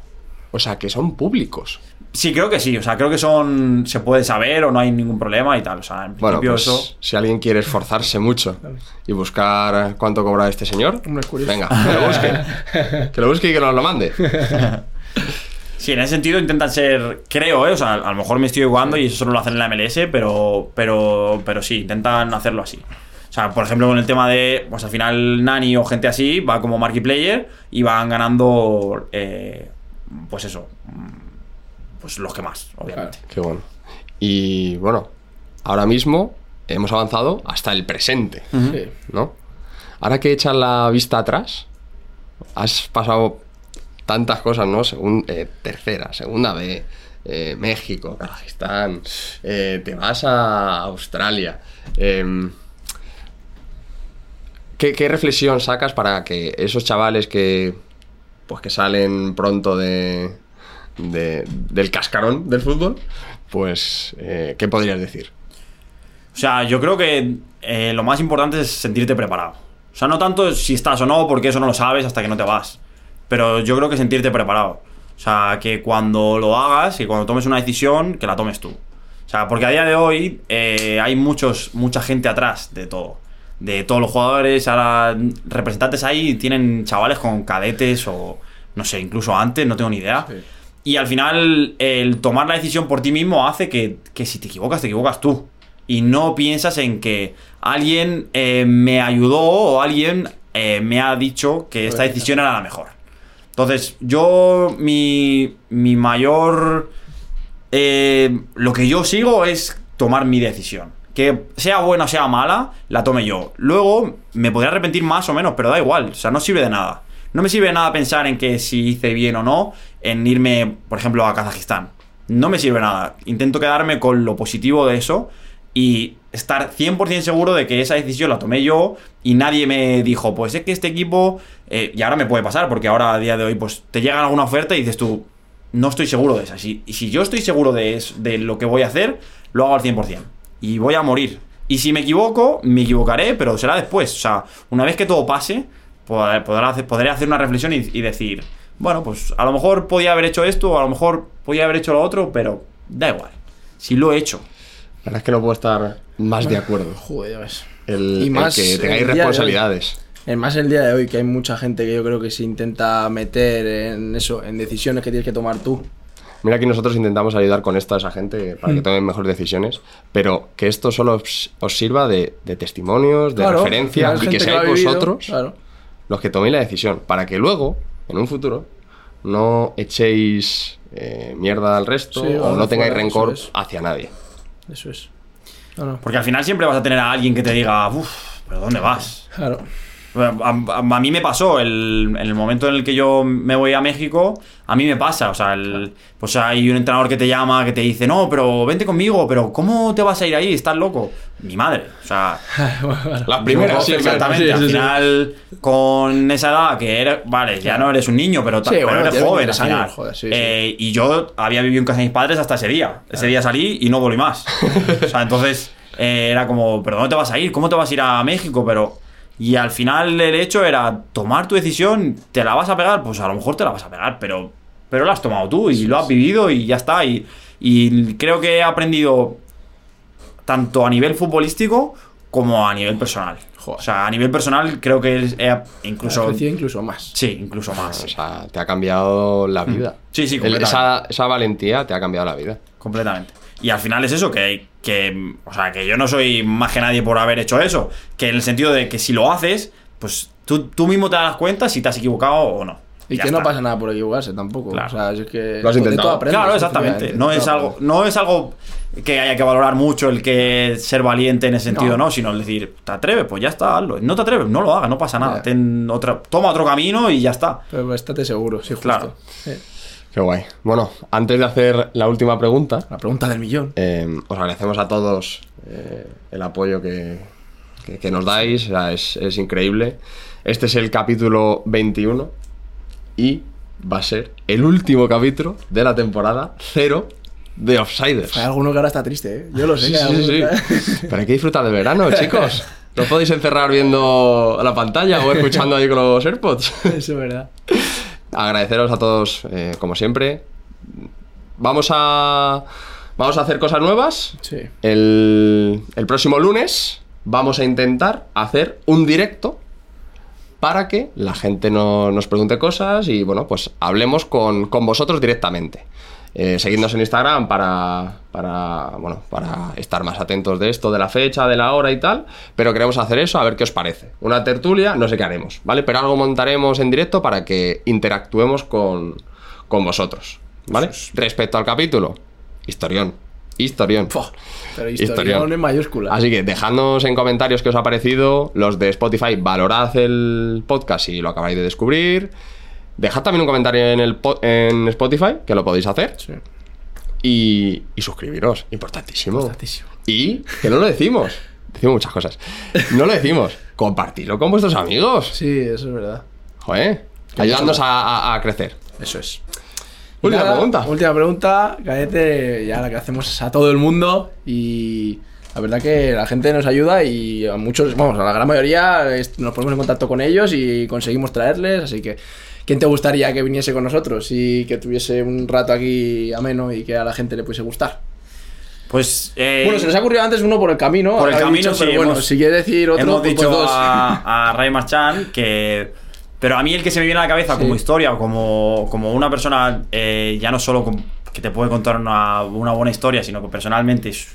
O sea, que son públicos. Sí, creo que sí. O sea, creo que son. Se puede saber o no hay ningún problema y tal. O sea, en Bueno, principio pues eso. si alguien quiere esforzarse mucho y buscar cuánto cobra este señor, es venga, que lo busque. que lo busque y que nos lo mande. Sí, en ese sentido intentan ser, creo, ¿eh? o sea, a lo mejor me estoy jugando y eso solo lo hacen en la MLS, pero, pero, pero sí, intentan hacerlo así. O sea, por ejemplo, con el tema de, pues al final Nani o gente así va como marquee player y van ganando, eh, pues eso, pues los que más, obviamente. Qué bueno. Y bueno, ahora mismo hemos avanzado hasta el presente, Sí. ¿no? Ahora que echas la vista atrás, has pasado tantas cosas, ¿no? Segun- eh, tercera, segunda B, eh, México, Kazajistán, eh, te vas a Australia. em, ¿qué, qué reflexión sacas para que esos chavales que pues que salen pronto de, de- del cascarón del fútbol, pues eh, ¿qué podrías decir? O sea, yo creo que eh, lo más importante es sentirte preparado. O sea, no tanto si estás o no, porque eso no lo sabes hasta que no te vas. Pero yo creo que sentirte preparado. O sea, que cuando lo hagas y cuando tomes una decisión, que la tomes tú. O sea, porque a día de hoy eh, hay muchos, mucha gente atrás de todo. De todos los jugadores, ahora representantes ahí tienen chavales con cadetes o no sé, incluso antes, no tengo ni idea. Y al final, el tomar la decisión por ti mismo hace que, que si te equivocas, te equivocas tú. Y no piensas en que alguien eh, me ayudó o alguien eh, me ha dicho que esta decisión era la mejor. Entonces, yo, mi, mi mayor... eh, lo que yo sigo es tomar mi decisión. Que sea buena o sea mala, la tome yo. Luego, me podría arrepentir más o menos, pero da igual. O sea, no sirve de nada. No me sirve de nada pensar en que si hice bien o no en irme, por ejemplo, a Kazajistán. No me sirve nada. Intento quedarme con lo positivo de eso y estar 100% seguro de que esa decisión la tomé yo y nadie me dijo, pues es que este equipo, eh, y ahora me puede pasar, porque ahora a día de hoy, pues te llega alguna oferta y dices tú, no estoy seguro de esa. Y si yo estoy seguro de, es- de lo que voy a hacer, lo hago al 100%. Y voy a morir. Y si me equivoco, me equivocaré, pero será después. O sea, una vez que todo pase, pod- podrá hacer- podré hacer una reflexión y decir, bueno, pues a lo mejor podía haber hecho esto, o a lo mejor podía haber hecho lo otro, pero da igual. Si lo he hecho. La verdad es que no puedo estar más de acuerdo. Joder, ya ves. El, Y el más que el tengáis responsabilidades. Es más el día de hoy, que hay mucha gente que yo creo que se intenta meter en eso, en decisiones que tienes que tomar tú. Mira que nosotros intentamos ayudar con esto a esa gente para que Mm. tomen mejores decisiones, pero que esto solo os, os sirva de, de testimonios, de Claro, referencia hay y que seáis vosotros Claro. los que toméis la decisión, para que luego, en un futuro, no echéis eh, mierda al resto Sí, o o no tengáis fuera, rencor es. hacia nadie. Eso es. No, no. Porque al final siempre vas a tener a alguien que te diga, uff, pero ¿dónde vas? Claro. A, a- a mí me pasó, el, en el momento en el que yo me voy a México, a mí me pasa, o sea, el- pues hay un entrenador que te llama, que te dice, no, pero vente conmigo, pero ¿cómo te vas a ir ahí? ¿Estás loco? Mi madre, o sea, Las primeras, sí, exactamente, sí, al sí, final, con esa edad que eres, vale, ya no eres un niño, pero, pero bueno, eres joven al 23 final. años, joder. Eh, y yo había vivido en casa de mis padres hasta ese día, ese día salí y no volví más. o sea, entonces eh, era como, pero ¿dónde te vas a ir? ¿Cómo te vas a ir a México? Pero... Y al final el hecho era tomar tu decisión, ¿te la vas a pegar? Pues a lo mejor te la vas a pegar, pero, pero la has tomado tú y lo has vivido y ya está. Y, y creo que he aprendido tanto a nivel futbolístico como a nivel personal. Joder. O sea, a nivel personal creo que he Incluso, incluso... más. Sí, incluso más. O sea, te ha cambiado la vida. Sí, sí, completamente. esa, esa valentía te ha cambiado la vida. Completamente. Y al final es eso, que, que. O sea, que yo no soy más que nadie por haber hecho eso. Que en el sentido de que si lo haces, pues tú, tú mismo te das cuenta si te has equivocado o no. Y Ya que no pasa nada por equivocarse tampoco. Claro. O sea, es que. Lo has intentado. todo aprendes, Claro, exactamente. No es, algo, no es algo que haya que valorar mucho el que ser valiente en ese sentido, No. no, sino el decir, ¿te atreves? Pues ya está, hazlo. No te atreves, no lo hagas, no pasa nada. Ten otra, toma otro camino y ya está. Pero estate seguro, sí, justo. Claro. Sí. Qué guay. Bueno, antes de hacer la última pregunta, La pregunta del millón. eh, os agradecemos a todos eh, el apoyo que, que- que nos dais. O sea, es, es increíble. Este es el capítulo 21 y va a ser el último capítulo de la temporada cero de Offsiders. Hay alguno que ahora está triste, ¿eh? Yo lo sé. Sí, sí, sí, que- Pero hay que disfrutar del verano, chicos. No podéis encerrar viendo la pantalla o escuchando ahí con los AirPods. Eso es verdad. Agradeceros a todos, eh, como siempre. Vamos a. Vamos a hacer cosas nuevas. Sí. El, el próximo lunes vamos a intentar hacer un directo para que la gente no- nos pregunte cosas y bueno, pues hablemos con, con vosotros directamente. Eh, seguidnos en Instagram para, para, bueno, para estar más atentos de esto, de la fecha, de la hora y tal. Pero queremos hacer eso, a ver qué os parece. Una tertulia, no sé qué haremos, ¿vale? Pero algo montaremos en directo para que interactuemos con, con vosotros, ¿vale? Respecto al capítulo, historión. Historión. Pero Historión. historión en mayúscula. Así que dejadnos en comentarios qué os ha parecido. Los de Spotify, valorad el podcast si lo acabáis de descubrir. Dejad también un comentario en, el en Spotify, que lo podéis hacer. Sí. Y, y suscribiros, importantísimo. Importantísimo. Y que no lo decimos. Decimos muchas cosas. No lo decimos. Compartidlo con vuestros amigos. Sí, eso es verdad. Joder. Ayudadnos a, a- a crecer. Eso es. Última Nada, pregunta. Última pregunta, Cadete, ya la que hacemos a todo el mundo y La verdad que la gente nos ayuda y a muchos, vamos, a la gran mayoría nos ponemos en contacto con ellos y conseguimos traerles, así que ¿quién te gustaría que viniese con nosotros y que tuviese un rato aquí ameno y que a la gente le pudiese gustar? Pues. eh, bueno, se nos ha ocurrido antes uno por el camino, Por el camino, dicho, sí, pero bueno, si quiere decir otro, Hemos pues dicho dos. a, a Ray Marchand que. Pero a mí el que se me viene a la cabeza Sí. como historia o como, como una persona, eh, ya no solo con- que te puede contar una, una buena historia, sino que personalmente es,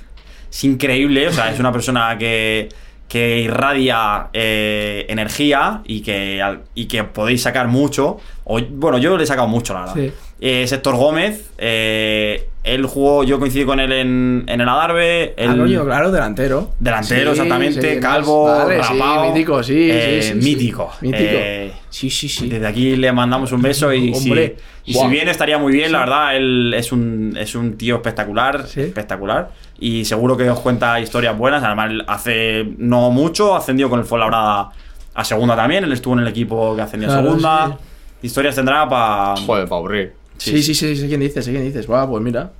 es increíble. O sea, es una persona que, que irradia eh, energía y que, al- y que podéis sacar mucho. O, bueno, yo le he sacado mucho, la verdad. Sí. Eh, es Héctor Gómez. eh, él jugó, yo coincidí con él en, en el Adarve. Ah, él- coño, claro, delantero. Delantero, Sí, exactamente, sí, calvo, Vale, rapao, sí, mítico, sí, eh, sí, sí, sí. mítico. Mítico. Eh, sí, sí, sí. Desde aquí le mandamos un beso y, si, Hombre. y Buah. si bien estaría muy bien, la verdad, él es un, es un tío espectacular, Sí. espectacular. Y seguro que os cuenta historias buenas. Además, hace no mucho ascendió con el Fuenlabrada a segunda también. Él estuvo en el equipo que ascendió a Claro, segunda. Historias tendrá para. Joder, para aburrir. Sí, sí, sí, sé quién dices, sé quién dices. Guau, pues mira,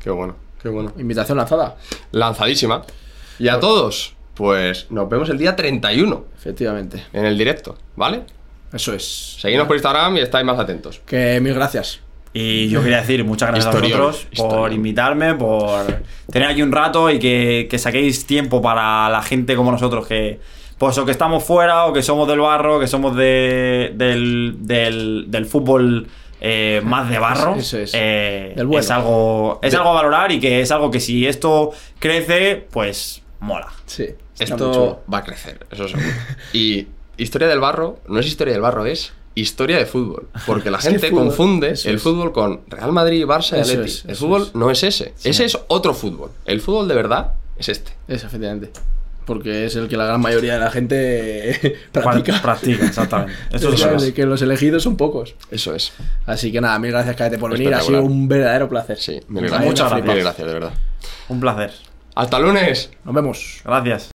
Qué bueno, qué bueno. invitación lanzada. Lanzadísima. Y a todos, pues nos vemos el día 31 Efectivamente. en el directo, ¿vale? Eso es. Seguidnos por Instagram y estáis más atentos. Que mil gracias. Y yo quería decir muchas gracias Historión, a vosotros por historión. invitarme, por tener aquí un rato y que, que saquéis tiempo para la gente como nosotros que, pues o que estamos fuera o que somos del barro, que somos de, del, del, del fútbol eh, más de barro. Eso es. Eh. Es algo es algo a valorar y que es algo que si esto crece, pues mola. Sí. Esto va a crecer, eso seguro. Y historia del barro, no es historia del barro, es historia de fútbol. Porque la gente fútbol, confunde eso el es. fútbol con Real Madrid, Barça y Atleti. es, el fútbol es. no es ese. Ese es otro fútbol. El fútbol de verdad es este. Eso, efectivamente. Porque es el que la gran mayoría de la gente Pra- practica. Practica, exactamente. Eso es que los elegidos son pocos. Eso es. Así que nada, mil gracias, Cadete, por venir. Ha sido un verdadero placer. Sí, mil Vaya gracias. Muchas gracias. Mil flipas. gracias, de verdad. Un placer. ¡Hasta lunes! Nos vemos. Gracias.